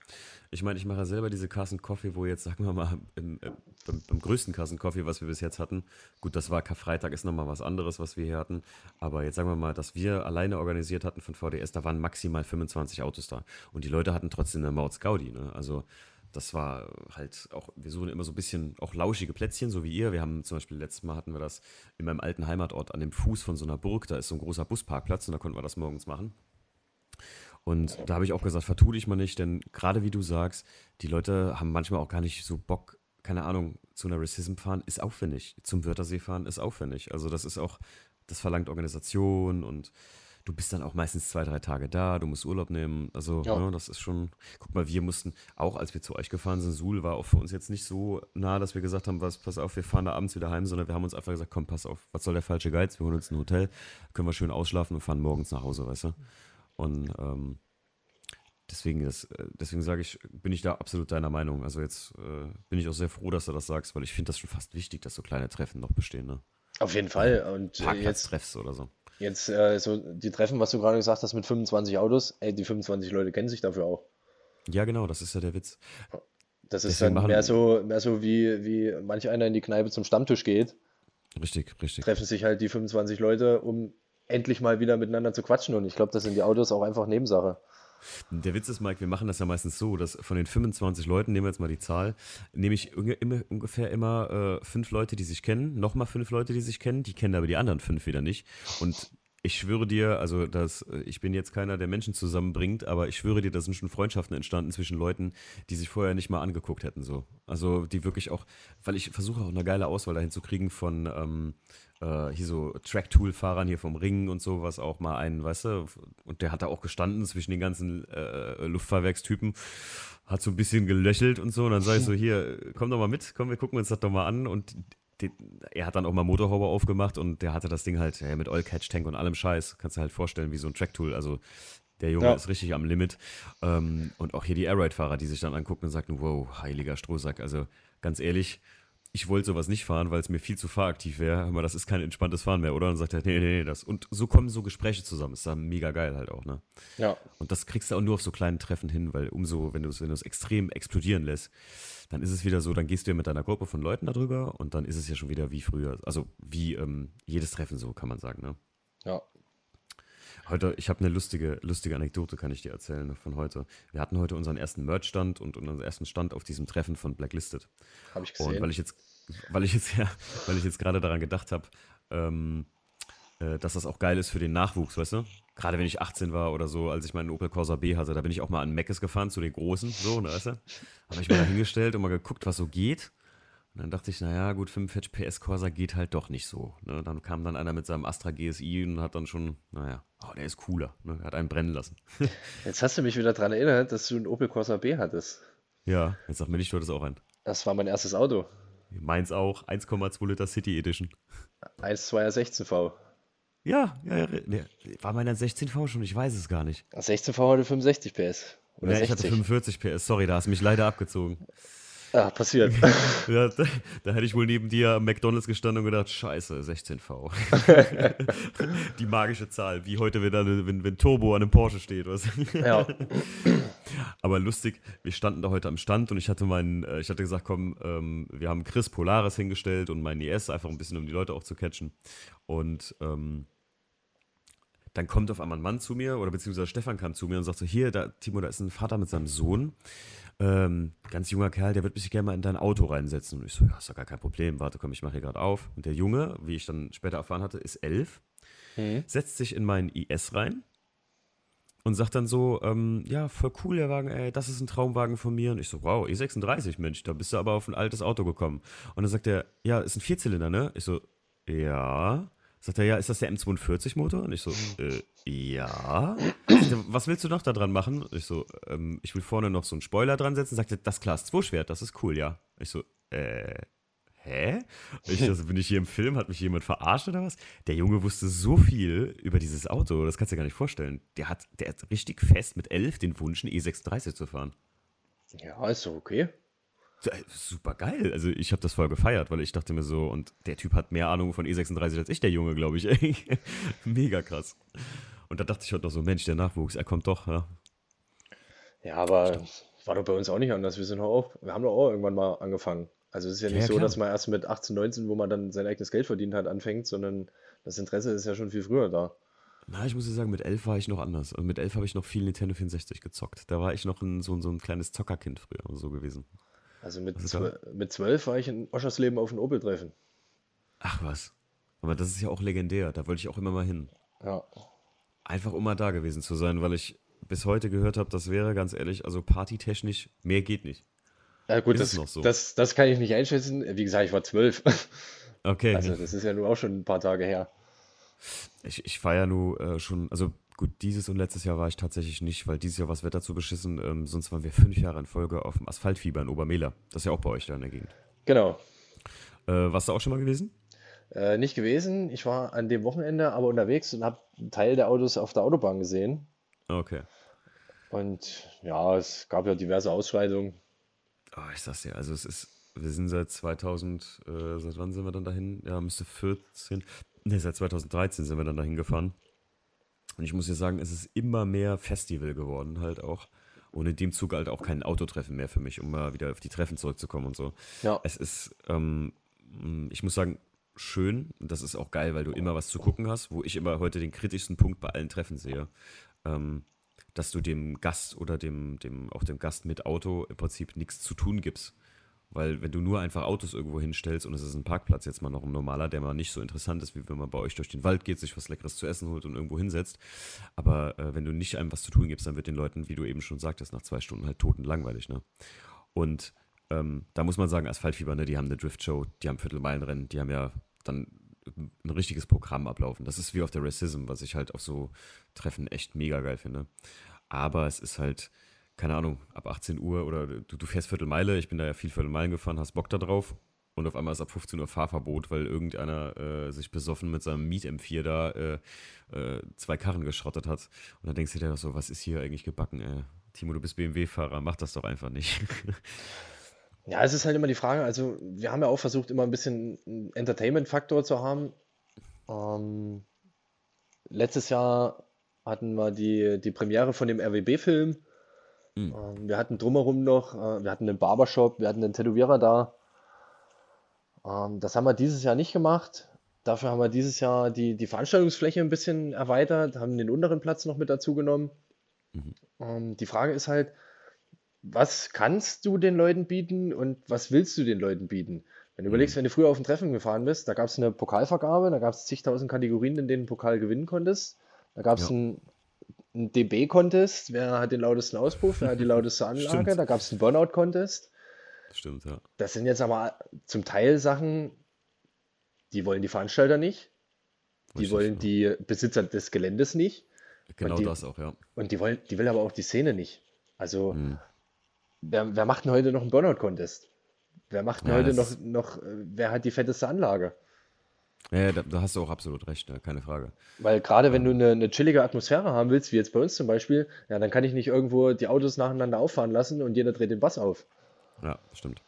Speaker 1: Ich meine, ich mache ja selber diese Carson Coffee, wo jetzt, sagen wir mal, im, im, beim, beim, größten Carson Coffee, was wir bis jetzt hatten, gut, das war Karfreitag, ist nochmal was anderes, was wir hier hatten. Aber jetzt sagen wir mal, dass wir alleine organisiert hatten von VDS, da waren maximal 25 Autos da. Und die Leute hatten trotzdem eine Maut Gaudi. Ne? Also das war halt auch, wir suchen immer so ein bisschen auch lauschige Plätzchen, so wie ihr. Wir haben zum Beispiel, letztes Mal hatten wir das in meinem alten Heimatort an dem Fuß von so einer Burg, da ist so ein großer Busparkplatz und da konnten wir das morgens machen. Und da habe ich auch gesagt, vertu dich mal nicht, denn gerade wie du sagst, die Leute haben manchmal auch gar nicht so Bock, keine Ahnung, zu einer Racism fahren ist aufwendig. Zum Wörthersee fahren ist aufwendig. Also das ist auch, das verlangt Organisation und du bist dann auch meistens zwei, drei Tage da, du musst Urlaub nehmen. Also, ja. ne, das ist schon. Guck mal, wir mussten, auch als wir zu euch gefahren sind, Suhl war auch für uns jetzt nicht so nah, dass wir gesagt haben, was, pass auf, wir fahren da abends wieder heim, sondern wir haben uns einfach gesagt, komm, pass auf, was soll der falsche Geiz? Wir holen uns ein Hotel, können wir schön ausschlafen und fahren morgens nach Hause, weißt du? Und ähm, deswegen, das, deswegen sage ich, bin ich da absolut deiner Meinung. Also jetzt äh, bin ich auch sehr froh, dass du das sagst, weil ich finde das schon fast wichtig, dass so kleine Treffen noch bestehen. Ne?
Speaker 2: Auf jeden Fall. Und
Speaker 1: äh, jetzt treffst oder so.
Speaker 2: Jetzt äh, so die Treffen, was du gerade gesagt hast mit 25 Autos, ey, die 25 Leute kennen sich dafür auch.
Speaker 1: Ja, genau, das ist ja der Witz.
Speaker 2: Das ist Deswegen dann mehr so, mehr so wie, wie manch einer in die Kneipe zum Stammtisch geht.
Speaker 1: Richtig, richtig.
Speaker 2: Treffen sich halt die 25 Leute, um endlich mal wieder miteinander zu quatschen. Und ich glaube, das sind die Autos auch einfach Nebensache.
Speaker 1: Der Witz ist, Mike, wir machen das ja meistens so, dass von den 25 Leuten, nehmen wir jetzt mal die Zahl, nehme ich ungefähr immer äh, fünf Leute, die sich kennen, nochmal fünf Leute, die sich kennen, die kennen aber die anderen fünf wieder nicht. Und ich schwöre dir, also das, ich bin jetzt keiner, der Menschen zusammenbringt, aber ich schwöre dir, da sind schon Freundschaften entstanden zwischen Leuten, die sich vorher nicht mal angeguckt hätten. So. Also die wirklich auch, weil ich versuche auch eine geile Auswahl dahin zu kriegen von ähm, äh, hier so Track-Tool-Fahrern hier vom Ring und so, was auch mal einen, weißt du, und der hat da auch gestanden zwischen den ganzen äh, Luftfahrwerkstypen, hat so ein bisschen gelöchelt und so. Und dann sag ich so, hier, komm doch mal mit, komm, wir gucken uns das doch mal an. Und die, er hat dann auch mal Motorhaube aufgemacht und der hatte das Ding halt ja, mit Oil-Catch-Tank und allem Scheiß. Kannst du halt vorstellen, wie so ein Track-Tool. Also der Junge ja. ist richtig am Limit. Ähm, und auch hier die Airride-Fahrer, die sich dann angucken und sagen, wow, heiliger Strohsack. Also ganz ehrlich, ich wollte sowas nicht fahren, weil es mir viel zu fahraktiv wäre. Aber das ist kein entspanntes Fahren mehr, oder? Und dann sagt er, nee, nee, nee, das. Und so kommen so Gespräche zusammen. Ist da mega geil halt auch, ne?
Speaker 2: Ja.
Speaker 1: Und das kriegst du auch nur auf so kleinen Treffen hin, weil umso, wenn du es wenn extrem explodieren lässt, dann ist es wieder so, dann gehst du ja mit deiner Gruppe von Leuten darüber und dann ist es ja schon wieder wie früher. Also wie ähm, jedes Treffen so, kann man sagen, ne?
Speaker 2: Ja.
Speaker 1: Heute, ich habe eine lustige, lustige Anekdote, kann ich dir erzählen von heute. Wir hatten heute unseren ersten Merch-Stand und unseren ersten Stand auf diesem Treffen von Blacklisted.
Speaker 2: Habe ich gesehen.
Speaker 1: Und weil ich jetzt, weil ich jetzt, ja, weil ich jetzt gerade daran gedacht habe, ähm, äh, dass das auch geil ist für den Nachwuchs, weißt du? Gerade wenn ich 18 war oder so, als ich meinen Opel Corsa B hatte, da bin ich auch mal an Meckes gefahren zu den Großen, so, ne, weißt du? Habe ich mal da hingestellt und mal geguckt, was so geht. Und dann dachte ich, naja, gut, 45 PS Corsa geht halt doch nicht so. Ne? Dann kam dann einer mit seinem Astra GSI und hat dann schon, naja, oh, der ist cooler. Ne? Hat einen brennen lassen.
Speaker 2: Jetzt hast du mich wieder daran erinnert, dass du einen Opel Corsa B hattest.
Speaker 1: Ja, jetzt sag mir nicht, du hattest auch einen.
Speaker 2: Das war mein erstes Auto.
Speaker 1: Meins auch, 1,2 Liter City Edition.
Speaker 2: 1,2er 16V.
Speaker 1: Ja, ja, ja, war meiner 16V schon, ich weiß es gar nicht.
Speaker 2: 16V hatte 65 PS.
Speaker 1: Oder ja, 60. ich hatte 45 PS, sorry, da hast du mich leider abgezogen.
Speaker 2: Ja, passiert.
Speaker 1: ja, da, da, hätte ich wohl neben dir am McDonalds gestanden und gedacht, scheiße, 16V. Die magische Zahl, wie heute, wenn, wenn, wenn Turbo an einem Porsche steht. Was?
Speaker 2: Ja.
Speaker 1: Aber lustig, wir standen da heute am Stand und ich hatte meinen, äh, ich hatte gesagt, komm, ähm, wir haben Chris Polaris hingestellt und meinen IS, einfach ein bisschen, um die Leute auch zu catchen. Und ähm, dann kommt auf einmal ein Mann zu mir, oder beziehungsweise Stefan kam zu mir und sagt so, hier, da, Timo, da ist ein Vater mit seinem Sohn ähm, ganz junger Kerl, der wird mich gerne mal in dein Auto reinsetzen. Und ich so, ja, ist doch gar kein Problem. Warte, komm, ich mache hier gerade auf. Und der Junge, wie ich dann später erfahren hatte, ist elf, mhm. setzt sich in meinen IS rein und sagt dann so, ähm, ja, voll cool der Wagen, ey, das ist ein Traumwagen von mir. Und ich so, wow, E36, Mensch, da bist du aber auf ein altes Auto gekommen. Und dann sagt er, ja, ist ein Vierzylinder, ne? Ich so, ja. Sagt er, ja, ist das der M42-Motor? Und ich so, äh, ja. Was willst du noch da dran machen? Und ich so, ähm, ich will vorne noch so einen Spoiler dran setzen. Sagt er, das Class 2 Schwert, das ist cool, ja. Ich so, äh, hä? Ich, also bin ich hier im Film, hat mich jemand verarscht oder was? Der Junge wusste so viel über dieses Auto, das kannst du dir gar nicht vorstellen. Der hat, der hat richtig fest mit 11 den Wunsch, einen E36 zu fahren.
Speaker 2: Ja, ist doch okay.
Speaker 1: Super geil. Also ich habe das voll gefeiert, weil ich dachte mir so, und der Typ hat mehr Ahnung von E36 als ich, der Junge, glaube ich. Mega krass. Und da dachte ich heute noch so, Mensch, der Nachwuchs, er kommt doch. Ja,
Speaker 2: ja aber Stimmt. war doch bei uns auch nicht anders. Wir sind auch, wir haben doch auch irgendwann mal angefangen. Also es ist ja nicht ja, so, klar. dass man erst mit 18, 19, wo man dann sein eigenes Geld verdient hat, anfängt, sondern das Interesse ist ja schon viel früher da.
Speaker 1: Na, ich muss dir sagen, mit elf war ich noch anders. Und mit elf habe ich noch viel Nintendo 64 gezockt. Da war ich noch ein, so, so ein kleines Zockerkind früher so gewesen.
Speaker 2: Also mit, also mit zwölf war ich in Oschersleben auf ein Opel-Treffen.
Speaker 1: Ach was. Aber das ist ja auch legendär. Da wollte ich auch immer mal hin.
Speaker 2: Ja.
Speaker 1: Einfach um mal da gewesen zu sein, weil ich bis heute gehört habe, das wäre ganz ehrlich, also partytechnisch, mehr geht nicht.
Speaker 2: Ja gut, das, so? das, das kann ich nicht einschätzen. Wie gesagt, ich war zwölf.
Speaker 1: Okay.
Speaker 2: Also das ist ja nur auch schon ein paar Tage her.
Speaker 1: Ich, ich feiere nur äh, schon, also gut, dieses und letztes Jahr war ich tatsächlich nicht, weil dieses Jahr war das Wetter zu beschissen. Ähm, sonst waren wir fünf Jahre in Folge auf dem Asphaltfieber in Obermehler. Das ist ja auch bei euch da in der Gegend.
Speaker 2: Genau.
Speaker 1: Äh, warst du auch schon mal gewesen?
Speaker 2: Äh, nicht gewesen. Ich war an dem Wochenende aber unterwegs und habe einen Teil der Autos auf der Autobahn gesehen.
Speaker 1: Okay.
Speaker 2: Und ja, es gab ja diverse Ausschreitungen.
Speaker 1: Oh, ich sag's dir, also es ist, wir sind seit 2000, äh, seit wann sind wir dann dahin? Ja, müsste 14, Ne, seit 2013 sind wir dann dahin gefahren. Und ich muss dir sagen, es ist immer mehr Festival geworden, halt auch. Und in dem Zug halt auch kein Autotreffen mehr für mich, um mal wieder auf die Treffen zurückzukommen und so.
Speaker 2: Ja.
Speaker 1: Es ist, ähm, ich muss sagen, schön. Und das ist auch geil, weil du immer was zu gucken hast, wo ich immer heute den kritischsten Punkt bei allen Treffen sehe. Ähm, dass du dem Gast oder dem, dem, auch dem Gast mit Auto im Prinzip nichts zu tun gibst. Weil wenn du nur einfach Autos irgendwo hinstellst und es ist ein Parkplatz jetzt mal noch ein normaler, der mal nicht so interessant ist, wie wenn man bei euch durch den Wald geht, sich was Leckeres zu essen holt und irgendwo hinsetzt. Aber äh, wenn du nicht einem was zu tun gibst, dann wird den Leuten, wie du eben schon sagtest, nach zwei Stunden halt toten langweilig. Ne? Und ähm, da muss man sagen, Asphaltfieber, ne, die haben eine Driftshow, die haben Viertelmeilenrennen, die haben ja dann ein richtiges Programm ablaufen. Das ist wie auf der Racism, was ich halt auf so Treffen echt mega geil finde. Aber es ist halt, keine Ahnung, ab 18 Uhr oder du, du fährst Viertelmeile, ich bin da ja viel Viertelmeilen gefahren, hast Bock da drauf und auf einmal ist ab 15 Uhr Fahrverbot, weil irgendeiner äh, sich besoffen mit seinem Miet M4 da äh, äh, zwei Karren geschrottet hat. Und dann denkst du dir so, was ist hier eigentlich gebacken, ey? Timo, du bist BMW-Fahrer, mach das doch einfach nicht.
Speaker 2: ja, es ist halt immer die Frage, also wir haben ja auch versucht, immer ein bisschen Entertainment-Faktor zu haben. Ähm, letztes Jahr hatten wir die, die Premiere von dem RWB-Film Mhm. Ähm, wir hatten drumherum noch, äh, wir hatten einen Barbershop, wir hatten einen Tätowierer da. Ähm, das haben wir dieses Jahr nicht gemacht. Dafür haben wir dieses Jahr die, die Veranstaltungsfläche ein bisschen erweitert, haben den unteren Platz noch mit dazu genommen. Mhm. Ähm, die Frage ist halt, was kannst du den Leuten bieten und was willst du den Leuten bieten? Wenn du überlegst, mhm. wenn du früher auf ein Treffen gefahren bist, da gab es eine Pokalvergabe, da gab es zigtausend Kategorien, in denen du Pokal gewinnen konntest. Da gab es ja. ein ein DB-Contest, wer hat den lautesten Auspuff, wer hat die lauteste Anlage, da gab es einen Burnout-Contest.
Speaker 1: Stimmt, ja.
Speaker 2: Das sind jetzt aber zum Teil Sachen, die wollen die Veranstalter nicht, die Richtig, wollen ja. die Besitzer des Geländes nicht.
Speaker 1: Genau
Speaker 2: die,
Speaker 1: das auch, ja.
Speaker 2: Und die wollen, die will aber auch die Szene nicht. Also, hm. wer, wer macht denn heute noch einen Burnout-Contest? Wer macht denn ja, heute noch, noch, äh, wer hat die fetteste Anlage?
Speaker 1: Ja, da, da, hast du auch absolut recht, ja, keine Frage.
Speaker 2: Weil gerade wenn du eine, eine, chillige Atmosphäre haben willst, wie jetzt bei uns zum Beispiel, ja, dann kann ich nicht irgendwo die Autos nacheinander auffahren lassen und jeder dreht den Bass auf.
Speaker 1: Ja, stimmt.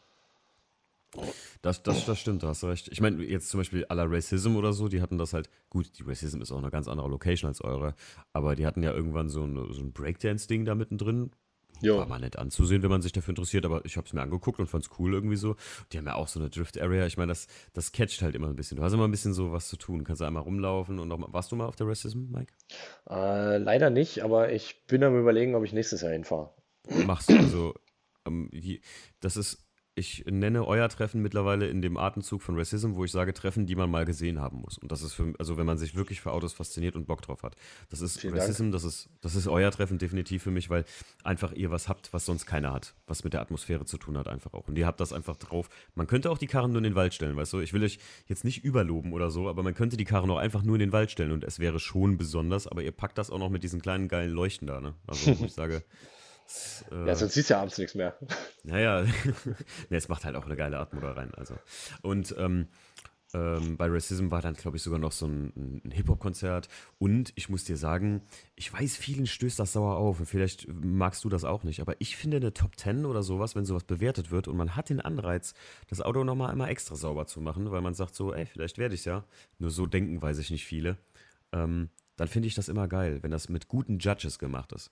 Speaker 1: Das, das, das stimmt, da hast du recht. Ich meine, jetzt zum Beispiel à la Racism oder so, die hatten das halt, gut, die Racism ist auch eine ganz andere Location als eure, aber die hatten ja irgendwann so ein, so ein Breakdance-Ding da mittendrin, Jo. War mal nett anzusehen, wenn man sich dafür interessiert, aber ich habe es mir angeguckt und fand es cool irgendwie so. Die haben ja auch so eine Drift-Area. Ich meine, das, das catcht halt immer ein bisschen. Du hast immer ein bisschen so was zu tun. Kannst du einmal rumlaufen und noch mal, Warst du mal auf der Racism, Mike?
Speaker 2: Äh, leider nicht, aber ich bin am überlegen, ob ich nächstes Jahr hinfahre.
Speaker 1: Machst du. Also, ähm, das ist ich nenne euer Treffen mittlerweile in dem Atemzug von Racism, wo ich sage Treffen, die man mal gesehen haben muss. Und das ist für, also wenn man sich wirklich für Autos fasziniert und Bock drauf hat. Das ist Vielen Racism, das ist, das ist euer Treffen definitiv für mich, weil einfach ihr was habt, was sonst keiner hat, was mit der Atmosphäre zu tun hat einfach auch. Und ihr habt das einfach drauf. Man könnte auch die Karren nur in den Wald stellen, weißt du? Ich will euch jetzt nicht überloben oder so, aber man könnte die Karren auch einfach nur in den Wald stellen und es wäre schon besonders, aber ihr packt das auch noch mit diesen kleinen geilen Leuchten da, ne? Also ich sage,
Speaker 2: äh, ja, sonst siehst du ja abends nichts mehr.
Speaker 1: Naja, nee, es macht halt auch eine geile Atmo da rein. Also. Und ähm, Ähm, bei Racism war dann, glaube ich, sogar noch so ein, ein Hip-Hop-Konzert. Und ich muss dir sagen, ich weiß, vielen stößt das sauer auf. Und vielleicht magst du das auch nicht. Aber ich finde eine Top 10 oder sowas, wenn sowas bewertet wird und man hat den Anreiz, das Auto nochmal einmal extra sauber zu machen, weil man sagt so, ey, vielleicht werde ich es ja. Nur so denken, weiß ich nicht viele. Ähm, dann finde ich das immer geil, wenn das mit guten Judges gemacht ist.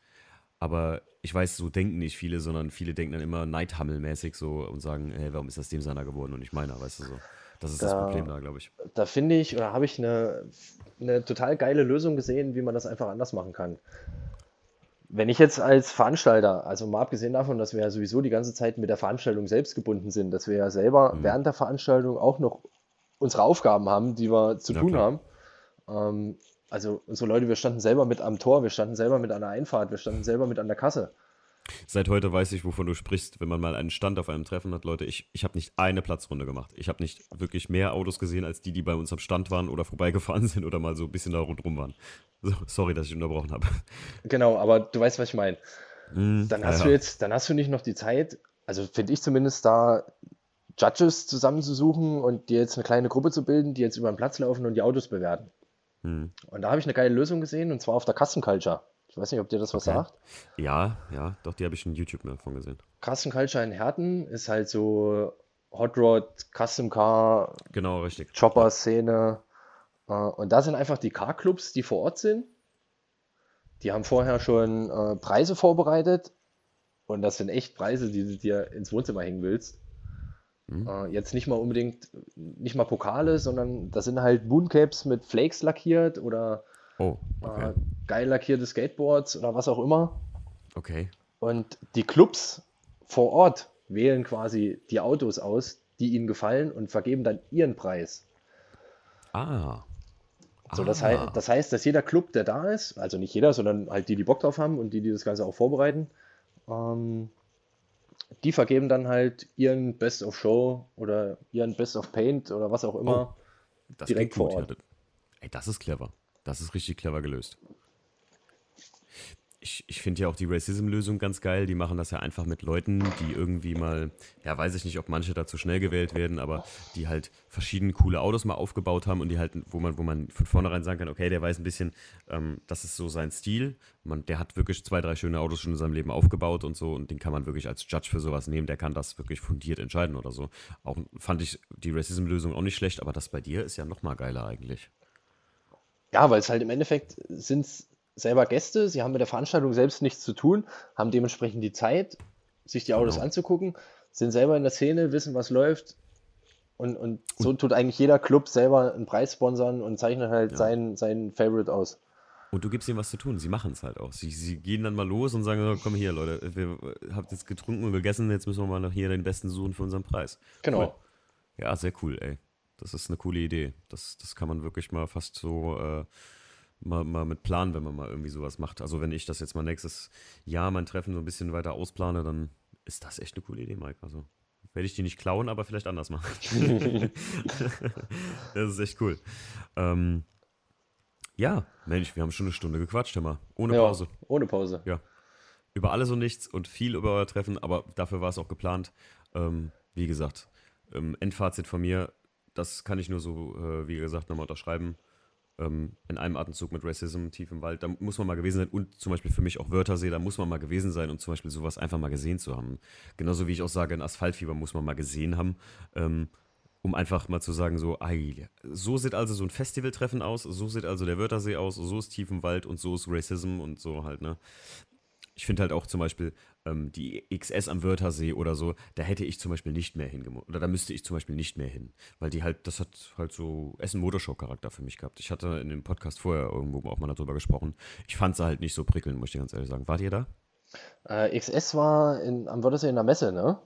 Speaker 1: Aber ich weiß, so denken nicht viele, sondern viele denken dann immer Neidhammel-mäßig so und sagen, hey, warum ist das dem seiner geworden und nicht meiner, weißt du so. Das ist da, das Problem da, glaube ich.
Speaker 2: Da finde ich, oder habe ich eine, eine total geile Lösung gesehen, wie man das einfach anders machen kann. Wenn ich jetzt als Veranstalter, also mal abgesehen davon, dass wir ja sowieso die ganze Zeit mit der Veranstaltung selbst gebunden sind, dass wir ja selber mhm. während der Veranstaltung auch noch unsere Aufgaben haben, die wir zu ja, tun klar. haben. Ähm, also unsere Leute, wir standen selber mit am Tor, wir standen selber mit an der Einfahrt, wir standen selber mit an der Kasse.
Speaker 1: Seit heute weiß ich, wovon du sprichst, wenn man mal einen Stand auf einem Treffen hat. Leute, ich, ich habe nicht eine Platzrunde gemacht. Ich habe nicht wirklich mehr Autos gesehen, als die, die bei uns am Stand waren oder vorbeigefahren sind oder mal so ein bisschen da rundherum waren. So, sorry, dass ich unterbrochen habe.
Speaker 2: Genau, aber du weißt, was ich meine. Mm, dann hast ja, du jetzt, dann hast du nicht noch die Zeit, also finde ich zumindest da, Judges zusammenzusuchen und dir jetzt eine kleine Gruppe zu bilden, die jetzt über den Platz laufen und die Autos bewerten. Mm. Und da habe ich eine geile Lösung gesehen und zwar auf der Custom Culture. Ich weiß nicht, ob dir das was okay. sagt.
Speaker 1: Ja, ja, doch, die habe ich in YouTube mehr von gesehen.
Speaker 2: Custom Culture in Herten ist halt so Hot Rod, Custom Car,
Speaker 1: genau, richtig.
Speaker 2: Chopper-Szene. Äh, und da sind einfach die Car-Clubs, die vor Ort sind. Die haben vorher schon äh, Preise vorbereitet. Und das sind echt Preise, die du dir ins Wohnzimmer hängen willst. Mhm. Äh, jetzt nicht mal unbedingt, nicht mal Pokale, sondern das sind halt Mooncaps mit Flakes lackiert oder
Speaker 1: Oh, okay.
Speaker 2: Äh, geil lackierte Skateboards oder was auch immer.
Speaker 1: Okay.
Speaker 2: Und die Clubs vor Ort wählen quasi die Autos aus, die ihnen gefallen und vergeben dann ihren Preis.
Speaker 1: Ah.
Speaker 2: So, das, ah. Heißt, das heißt, dass jeder Club, der da ist, also nicht jeder, sondern halt die, die Bock drauf haben und die, die das Ganze auch vorbereiten, ähm, die vergeben dann halt ihren Best of Show oder ihren Best of Paint oder was auch immer
Speaker 1: oh, direkt vor Ort. Ey, das ist clever. Das ist richtig clever gelöst. Ich, ich finde ja auch die Racism-Lösung ganz geil. Die machen das ja einfach mit Leuten, die irgendwie mal, ja, weiß ich nicht, ob manche dazu schnell gewählt werden, aber die halt verschiedene coole Autos mal aufgebaut haben und die halt, wo man, wo man von vornherein sagen kann, okay, der weiß ein bisschen, ähm, das ist so sein Stil. Man, der hat wirklich zwei, drei schöne Autos schon in seinem Leben aufgebaut und so und den kann man wirklich als Judge für sowas nehmen. Der kann das wirklich fundiert entscheiden oder so. Auch fand ich die Racism-Lösung auch nicht schlecht, aber das bei dir ist ja noch mal geiler eigentlich.
Speaker 2: Ja, weil es halt im Endeffekt sind selber Gäste, sie haben mit der Veranstaltung selbst nichts zu tun, haben dementsprechend die Zeit, sich die Autos genau. anzugucken, sind selber in der Szene, wissen, was läuft. Und, und so tut eigentlich jeder Club selber einen Preis sponsern und zeichnet halt ja. seinen, seinen Favorite aus.
Speaker 1: Und du gibst ihnen was zu tun. Sie machen es halt auch. Sie, sie gehen dann mal los und sagen: Komm hier, Leute, wir habt jetzt getrunken und gegessen, jetzt müssen wir mal noch hier den besten suchen für unseren Preis.
Speaker 2: Genau. Cool.
Speaker 1: Ja, sehr cool, ey. Das ist eine coole Idee. Das, das kann man wirklich mal fast so äh, mal, mal mit planen, wenn man mal irgendwie sowas macht. Also wenn ich das jetzt mal nächstes Jahr mein Treffen so ein bisschen weiter ausplane, dann ist das echt eine coole Idee, Mike. Also werde ich die nicht klauen, aber vielleicht anders machen. das ist echt cool. Ähm, ja, Mensch, wir haben schon eine Stunde gequatscht, immer. Ohne ja, Pause.
Speaker 2: Ohne Pause.
Speaker 1: Ja. Über alles und nichts und viel über euer Treffen, aber dafür war es auch geplant. Ähm, wie gesagt, ähm, Endfazit von mir, das kann ich nur so, äh, wie gesagt, nochmal unterschreiben. Ähm, in einem Atemzug mit Racism tief im Wald, da muss man mal gewesen sein und zum Beispiel für mich auch Wörthersee, da muss man mal gewesen sein und zum Beispiel sowas einfach mal gesehen zu haben. Genauso wie ich auch sage, in Asphaltfieber muss man mal gesehen haben, ähm, um einfach mal zu sagen, so, ei, so sieht also so ein Festivaltreffen aus, so sieht also der Wörthersee aus, so ist tief im Wald und so ist Racism und so halt, ne? Ich finde halt auch zum Beispiel ähm, die XS am Wörthersee oder so, da hätte ich zum Beispiel nicht mehr hingemusst. Oder da müsste ich zum Beispiel nicht mehr hin. Weil die halt, das hat halt so Essen-Motorshow-Charakter für mich gehabt. Ich hatte in dem Podcast vorher irgendwo auch mal darüber gesprochen. Ich fand sie halt nicht so prickelnd, muss ich ganz ehrlich sagen. Wart ihr da?
Speaker 2: Äh, XS war in, am Wörthersee in der Messe, ne?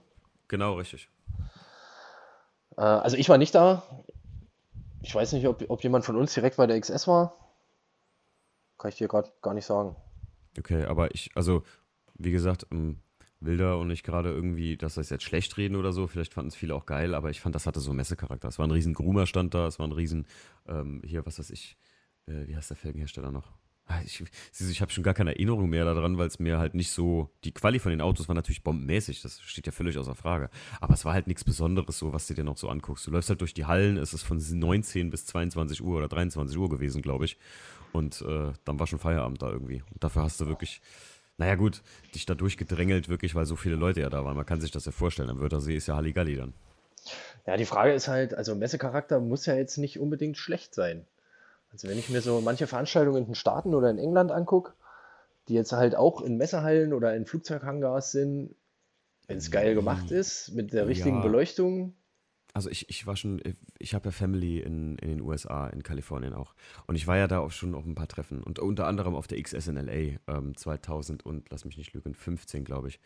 Speaker 1: Genau, richtig.
Speaker 2: Äh, also ich war nicht da. Ich weiß nicht, ob, ob jemand von uns direkt bei der XS war. Kann ich dir gerade gar nicht sagen.
Speaker 1: Okay, aber ich, also, wie gesagt, ähm, Wilder und ich gerade irgendwie, dass das jetzt schlecht reden oder so, vielleicht fanden es viele auch geil, aber ich fand, das hatte so Messecharakter. Es war ein riesen Groomer stand da, es war ein riesen, ähm, hier, was weiß ich, äh, wie heißt der Felgenhersteller noch? Ah, ich, ich habe schon gar keine Erinnerung mehr daran, weil es mir halt nicht so. Die Quali von den Autos war natürlich bombenmäßig, das steht ja völlig außer Frage. Aber es war halt nichts Besonderes, so was du dir noch so anguckst. Du läufst halt durch die Hallen, es ist von 19 bis 22 Uhr oder 23 Uhr gewesen, glaube ich. Und äh, dann war schon Feierabend da irgendwie. Und dafür hast du wirklich, naja, gut, dich da durchgedrängelt, wirklich, weil so viele Leute ja da waren. Man kann sich das ja vorstellen. Am Wörthersee ist ja Halligalli dann.
Speaker 2: Ja, die Frage ist halt, also Messecharakter muss ja jetzt nicht unbedingt schlecht sein. Also wenn ich mir so manche Veranstaltungen in den Staaten oder in England angucke, die jetzt halt auch in Messehallen oder in Flugzeughangars sind, wenn es geil gemacht ist, mit der richtigen ja. Beleuchtung.
Speaker 1: Also ich, ich war schon, ich habe ja Family in, in den USA, in Kalifornien auch. Und ich war ja da auch schon auf ein paar Treffen. Und unter anderem auf der XS in LA ähm, 2000 und, lass mich nicht lügen, 15 glaube ich.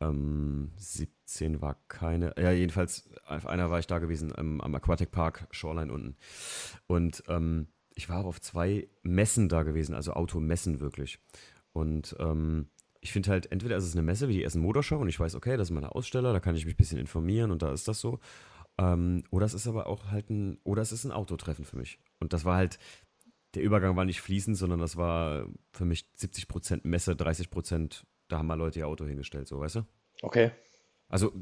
Speaker 1: Ähm, 17 war keine, ja jedenfalls, auf einer war ich da gewesen, ähm, am Aquatic Park, Shoreline unten. Und ähm, ich war auch auf zwei Messen da gewesen, also Automessen wirklich. Und ähm, ich finde halt, entweder ist es eine Messe wie die Essen Motorshow und ich weiß, okay, das ist meine Aussteller, da kann ich mich ein bisschen informieren und da ist das so. Ähm, oder es ist aber auch halt ein, oder es ist ein Autotreffen für mich. Und das war halt, der Übergang war nicht fließend, sondern das war für mich 70% Messe, 30%, da haben mal Leute ihr Auto hingestellt, so, weißt du?
Speaker 2: Okay.
Speaker 1: Also,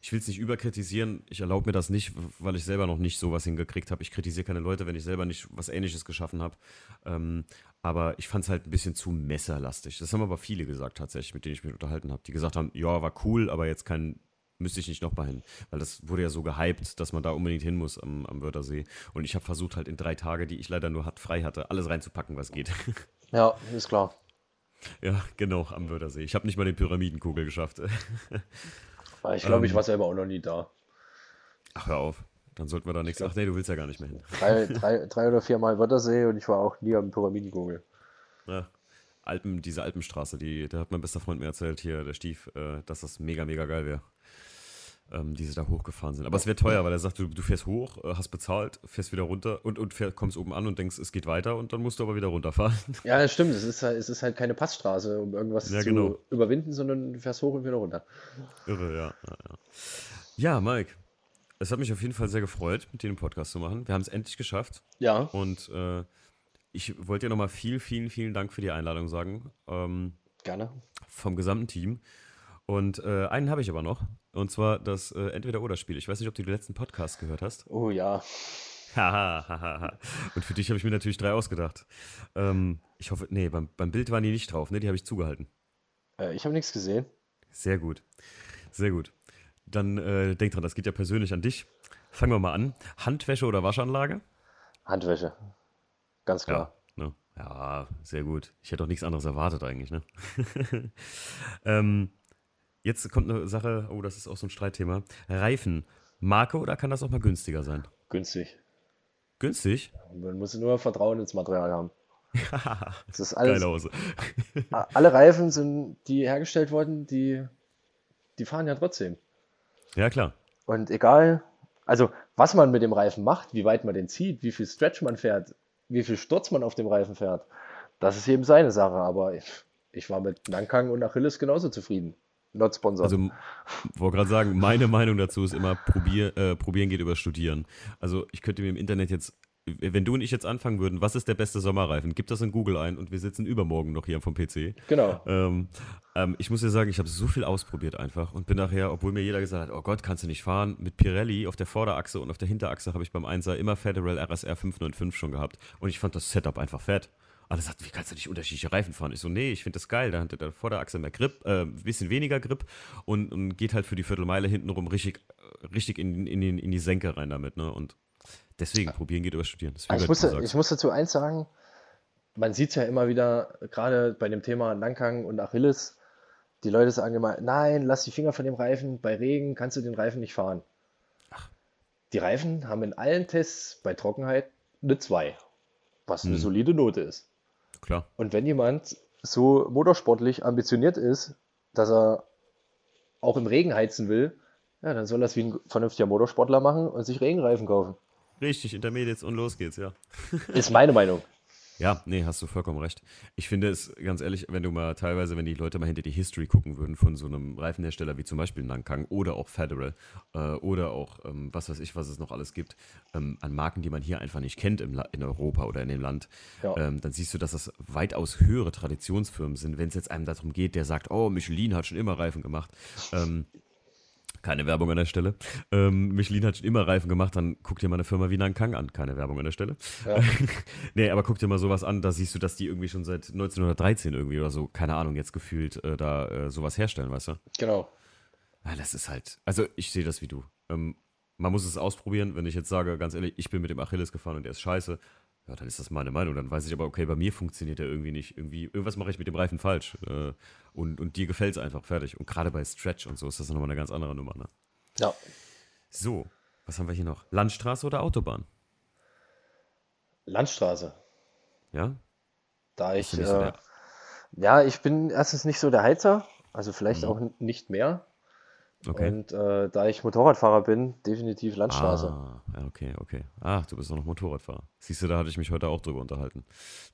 Speaker 1: ich will es nicht überkritisieren. Ich erlaube mir das nicht, weil ich selber noch nicht sowas hingekriegt habe. Ich kritisiere keine Leute, wenn ich selber nicht was Ähnliches geschaffen habe. Ähm, aber ich fand es halt ein bisschen zu messerlastig. Das haben aber viele gesagt, tatsächlich, mit denen ich mich unterhalten habe. Die gesagt haben: Ja, war cool, aber jetzt kein. Müsste ich nicht nochmal hin. Weil das wurde ja so gehypt, dass man da unbedingt hin muss am, am Wörthersee. Und ich habe versucht, halt in drei Tage, die ich leider nur hat, frei hatte, alles reinzupacken, was geht.
Speaker 2: Ja, ist klar.
Speaker 1: Ja, genau, am Wörthersee. Ich habe nicht mal den Pyramidenkugel geschafft.
Speaker 2: Ich glaube, ähm, ich war selber auch noch nie da.
Speaker 1: Ach, hör auf. Dann sollten wir da nichts. Ach nee, du willst ja gar nicht mehr hin.
Speaker 2: Drei, drei, drei oder vier Mal Wörthersee und ich war auch nie am Pyramidengurgel.
Speaker 1: Ja. Alpen, diese Alpenstraße, die, da hat mein bester Freund mir erzählt, hier, der Stief, äh, dass das mega, mega geil wäre. Ähm, die sie da hochgefahren sind. Aber es wäre teuer, weil er sagt, du, du fährst hoch, äh, hast bezahlt, fährst wieder runter und, und fähr, kommst oben an und denkst, es geht weiter und dann musst du aber wieder runterfahren.
Speaker 2: Ja, das stimmt. Es ist halt, es ist halt keine Passstraße, um irgendwas ja, zu genau. überwinden, sondern du fährst hoch und wieder runter.
Speaker 1: Irre, ja. Ja, ja. ja Mike, es hat mich auf jeden Fall sehr gefreut, mit dir einen Podcast zu machen. Wir haben es endlich geschafft.
Speaker 2: Ja.
Speaker 1: Und äh, ich wollte dir nochmal viel, vielen, vielen Dank für die Einladung sagen. Ähm,
Speaker 2: Gerne.
Speaker 1: Vom gesamten Team. Und äh, einen habe ich aber noch. Und zwar das äh, Entweder-Oder-Spiel. Ich weiß nicht, ob du den letzten Podcast gehört hast.
Speaker 2: Oh ja.
Speaker 1: Und für dich habe ich mir natürlich drei ausgedacht. Ähm, ich hoffe, nee, beim, beim Bild waren die nicht drauf, ne? Die habe ich zugehalten.
Speaker 2: Äh, ich habe nichts gesehen.
Speaker 1: Sehr gut. Sehr gut. Dann äh, denk dran, das geht ja persönlich an dich. Fangen wir mal an. Handwäsche oder Waschanlage?
Speaker 2: Handwäsche. Ganz klar.
Speaker 1: Ja, ne? ja sehr gut. Ich hätte auch nichts anderes erwartet eigentlich, ne? ähm, Jetzt kommt eine Sache, oh, das ist auch so ein Streitthema. Reifen, Marke oder kann das auch mal günstiger sein?
Speaker 2: Günstig.
Speaker 1: Günstig?
Speaker 2: Man muss nur Vertrauen ins Material haben.
Speaker 1: das ist alles. Hause.
Speaker 2: alle Reifen sind, die hergestellt wurden, die, die fahren ja trotzdem.
Speaker 1: Ja, klar.
Speaker 2: Und egal, also was man mit dem Reifen macht, wie weit man den zieht, wie viel Stretch man fährt, wie viel Sturz man auf dem Reifen fährt, das ist eben seine Sache. Aber ich, ich war mit Nankang und Achilles genauso zufrieden. Not sponsored.
Speaker 1: Also, wollte gerade sagen, meine Meinung dazu ist immer, probier, äh, probieren geht über studieren. Also, ich könnte mir im Internet jetzt, wenn du und ich jetzt anfangen würden, was ist der beste Sommerreifen? Gib das in Google ein und wir sitzen übermorgen noch hier vom PC.
Speaker 2: Genau.
Speaker 1: Ähm, ähm, ich muss dir sagen, ich habe so viel ausprobiert einfach und bin nachher, obwohl mir jeder gesagt hat, oh Gott, kannst du nicht fahren, mit Pirelli auf der Vorderachse und auf der Hinterachse habe ich beim 1er immer Federal RSR 595 schon gehabt und ich fand das Setup einfach fett. Alle sagten, wie kannst du nicht unterschiedliche Reifen fahren? Ich so, nee, ich finde das geil. Da hat der Vorderachse mehr Grip, äh, ein bisschen weniger Grip und, und geht halt für die Viertelmeile hintenrum richtig, richtig in, in, in, die Senke rein damit. Ne? Und deswegen, probieren geht über studieren.
Speaker 2: Also ich, muss, ich muss dazu eins sagen, man sieht es ja immer wieder, gerade bei dem Thema Nankang und Achilles, die Leute sagen immer, nein, lass die Finger von dem Reifen, bei Regen kannst du den Reifen nicht fahren. Ach. Die Reifen haben in allen Tests bei Trockenheit eine 2, was eine hm. solide Note ist.
Speaker 1: Klar.
Speaker 2: Und wenn jemand so motorsportlich ambitioniert ist, dass er auch im Regen heizen will, ja, dann soll das wie ein vernünftiger Motorsportler machen und sich Regenreifen kaufen.
Speaker 1: Richtig, Intermediates und los geht's, ja.
Speaker 2: ist meine Meinung.
Speaker 1: Ja, nee, hast du vollkommen recht. Ich finde es ganz ehrlich, wenn du mal teilweise, wenn die Leute mal hinter die History gucken würden von so einem Reifenhersteller wie zum Beispiel Nankang oder auch Federal äh, oder auch ähm, was weiß ich, was es noch alles gibt, ähm, an Marken, die man hier einfach nicht kennt im in Europa oder in dem Land, ja. ähm, dann siehst du, dass das weitaus höhere Traditionsfirmen sind. Wenn es jetzt einem darum geht, der sagt, oh, Michelin hat schon immer Reifen gemacht. Keine Werbung an der Stelle. Ähm, Michelin hat schon immer Reifen gemacht, dann guck dir mal eine Firma wie Nankang an. Keine Werbung an der Stelle. Ja. nee, aber guck dir mal sowas an, da siehst du, dass die irgendwie schon seit 1913 irgendwie oder so, keine Ahnung, jetzt gefühlt äh, da äh, sowas herstellen, weißt du?
Speaker 2: Genau.
Speaker 1: Ja, das ist halt, also ich sehe das wie du. Ähm, man muss es ausprobieren. Wenn ich jetzt sage, ganz ehrlich, ich bin mit dem Achilles gefahren und der ist scheiße, ja, dann ist das meine Meinung. Dann weiß ich aber, okay, bei mir funktioniert der irgendwie nicht. Irgendwie, irgendwas mache ich mit dem Reifen falsch. Äh, und, und dir gefällt es einfach, fertig. Und gerade bei Stretch und so ist das nochmal eine ganz andere Nummer, ne?
Speaker 2: Ja.
Speaker 1: So, was haben wir hier noch? Landstraße oder Autobahn?
Speaker 2: Landstraße.
Speaker 1: Ja?
Speaker 2: Da ich, äh, so ja, ich bin erstens nicht so der Heizer, also vielleicht mhm. auch nicht mehr. Okay. Und äh, da ich Motorradfahrer bin, definitiv Landstraße.
Speaker 1: Ah, okay, okay. Ach, du bist doch noch Motorradfahrer. Siehst du, da hatte ich mich heute auch drüber unterhalten,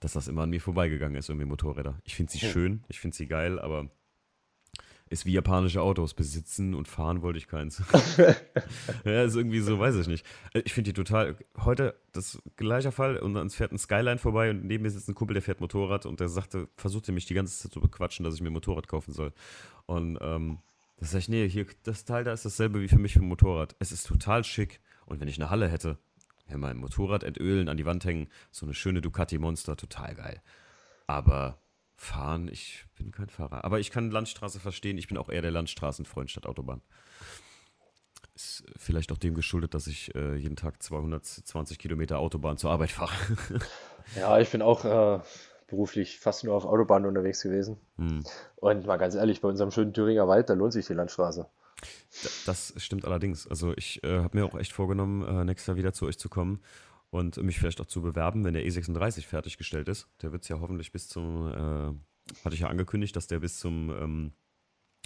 Speaker 1: dass das immer an mir vorbeigegangen ist, irgendwie Motorräder. Ich finde sie hm. schön, ich finde sie geil, aber ist wie japanische Autos. Besitzen und fahren wollte ich keins. ja, ist irgendwie so, weiß ich nicht. Äh, ich finde die total. Heute das gleiche Fall und dann fährt ein Skyline vorbei und neben mir sitzt ein Kumpel, der fährt Motorrad und der sagte, versuchte mich die ganze Zeit zu bequatschen, dass ich mir ein Motorrad kaufen soll. Und ähm, das sag ich, nee, hier, das Teil da ist dasselbe wie für mich für ein Motorrad. Es ist total schick. Und wenn ich eine Halle hätte, ja, mein Motorrad entölen, an die Wand hängen, so eine schöne Ducati Monster, total geil. Aber fahren, ich bin kein Fahrer. Aber ich kann Landstraße verstehen. Ich bin auch eher der Landstraßenfreund statt Autobahn. Ist vielleicht auch dem geschuldet, dass ich äh, jeden Tag 220 Kilometer Autobahn zur Arbeit fahre.
Speaker 2: ja, ich bin auch äh, beruflich fast nur auf Autobahnen unterwegs gewesen. Hm. Und mal ganz ehrlich, bei unserem schönen Thüringer Wald, da lohnt sich die Landstraße.
Speaker 1: Das stimmt allerdings. Also ich äh, habe mir auch echt vorgenommen, äh, nächstes Jahr wieder zu euch zu kommen und mich vielleicht auch zu bewerben, wenn der E36 fertiggestellt ist. Der wird es ja hoffentlich bis zum, äh, hatte ich ja angekündigt, dass der bis zum ähm,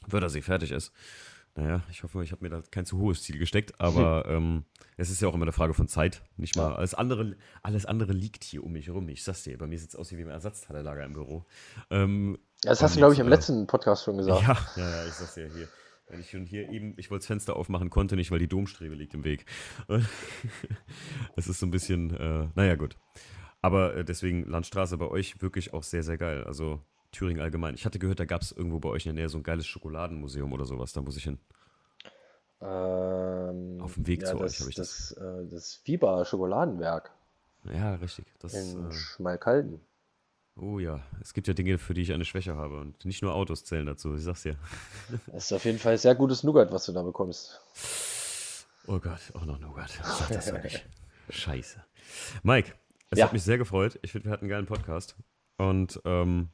Speaker 1: Wörthersee fertig ist. Naja, ich hoffe, ich habe mir da kein zu hohes Ziel gesteckt, aber ähm, es ist ja auch immer eine Frage von Zeit, nicht mal. Ja. Alles, andere, alles andere liegt hier um mich herum. Ich sag's dir, bei mir sieht es aus wie ein Ersatzteillager im Büro. Ähm,
Speaker 2: das hast du, glaube ich, im äh, letzten Podcast schon gesagt.
Speaker 1: Ja, ja, ja ich sag's dir hier. Wenn ich schon hier eben, ich wollte das Fenster aufmachen, konnte nicht, weil die Domstrebe liegt im Weg. Es ist so ein bisschen, äh, naja, gut. Aber äh, deswegen Landstraße bei euch wirklich auch sehr, sehr geil. Also Thüringen allgemein. Ich hatte gehört, da gab es irgendwo bei euch in der Nähe so ein geiles Schokoladenmuseum oder sowas. Da muss ich hin.
Speaker 2: Ähm,
Speaker 1: Auf dem Weg ja, zu
Speaker 2: das,
Speaker 1: euch habe ich
Speaker 2: das. Das, äh, das Fieber Schokoladenwerk.
Speaker 1: Ja, richtig.
Speaker 2: Das, in äh, Schmalkalden.
Speaker 1: Oh ja, es gibt ja Dinge, für die ich eine Schwäche habe. Und nicht nur Autos zählen dazu, ich sag's dir.
Speaker 2: Das ist auf jeden Fall sehr gutes Nougat, was du da bekommst.
Speaker 1: Oh Gott, auch noch Nougat. Sag das doch nicht. Scheiße. Mike, es ja. hat mich sehr gefreut. Ich finde, wir hatten einen geilen Podcast. Und ähm,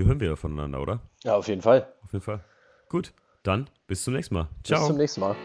Speaker 1: wir hören wieder voneinander, oder?
Speaker 2: Ja, auf jeden Fall.
Speaker 1: Auf jeden Fall. Gut, dann bis zum nächsten Mal. Ciao.
Speaker 2: Bis zum nächsten Mal.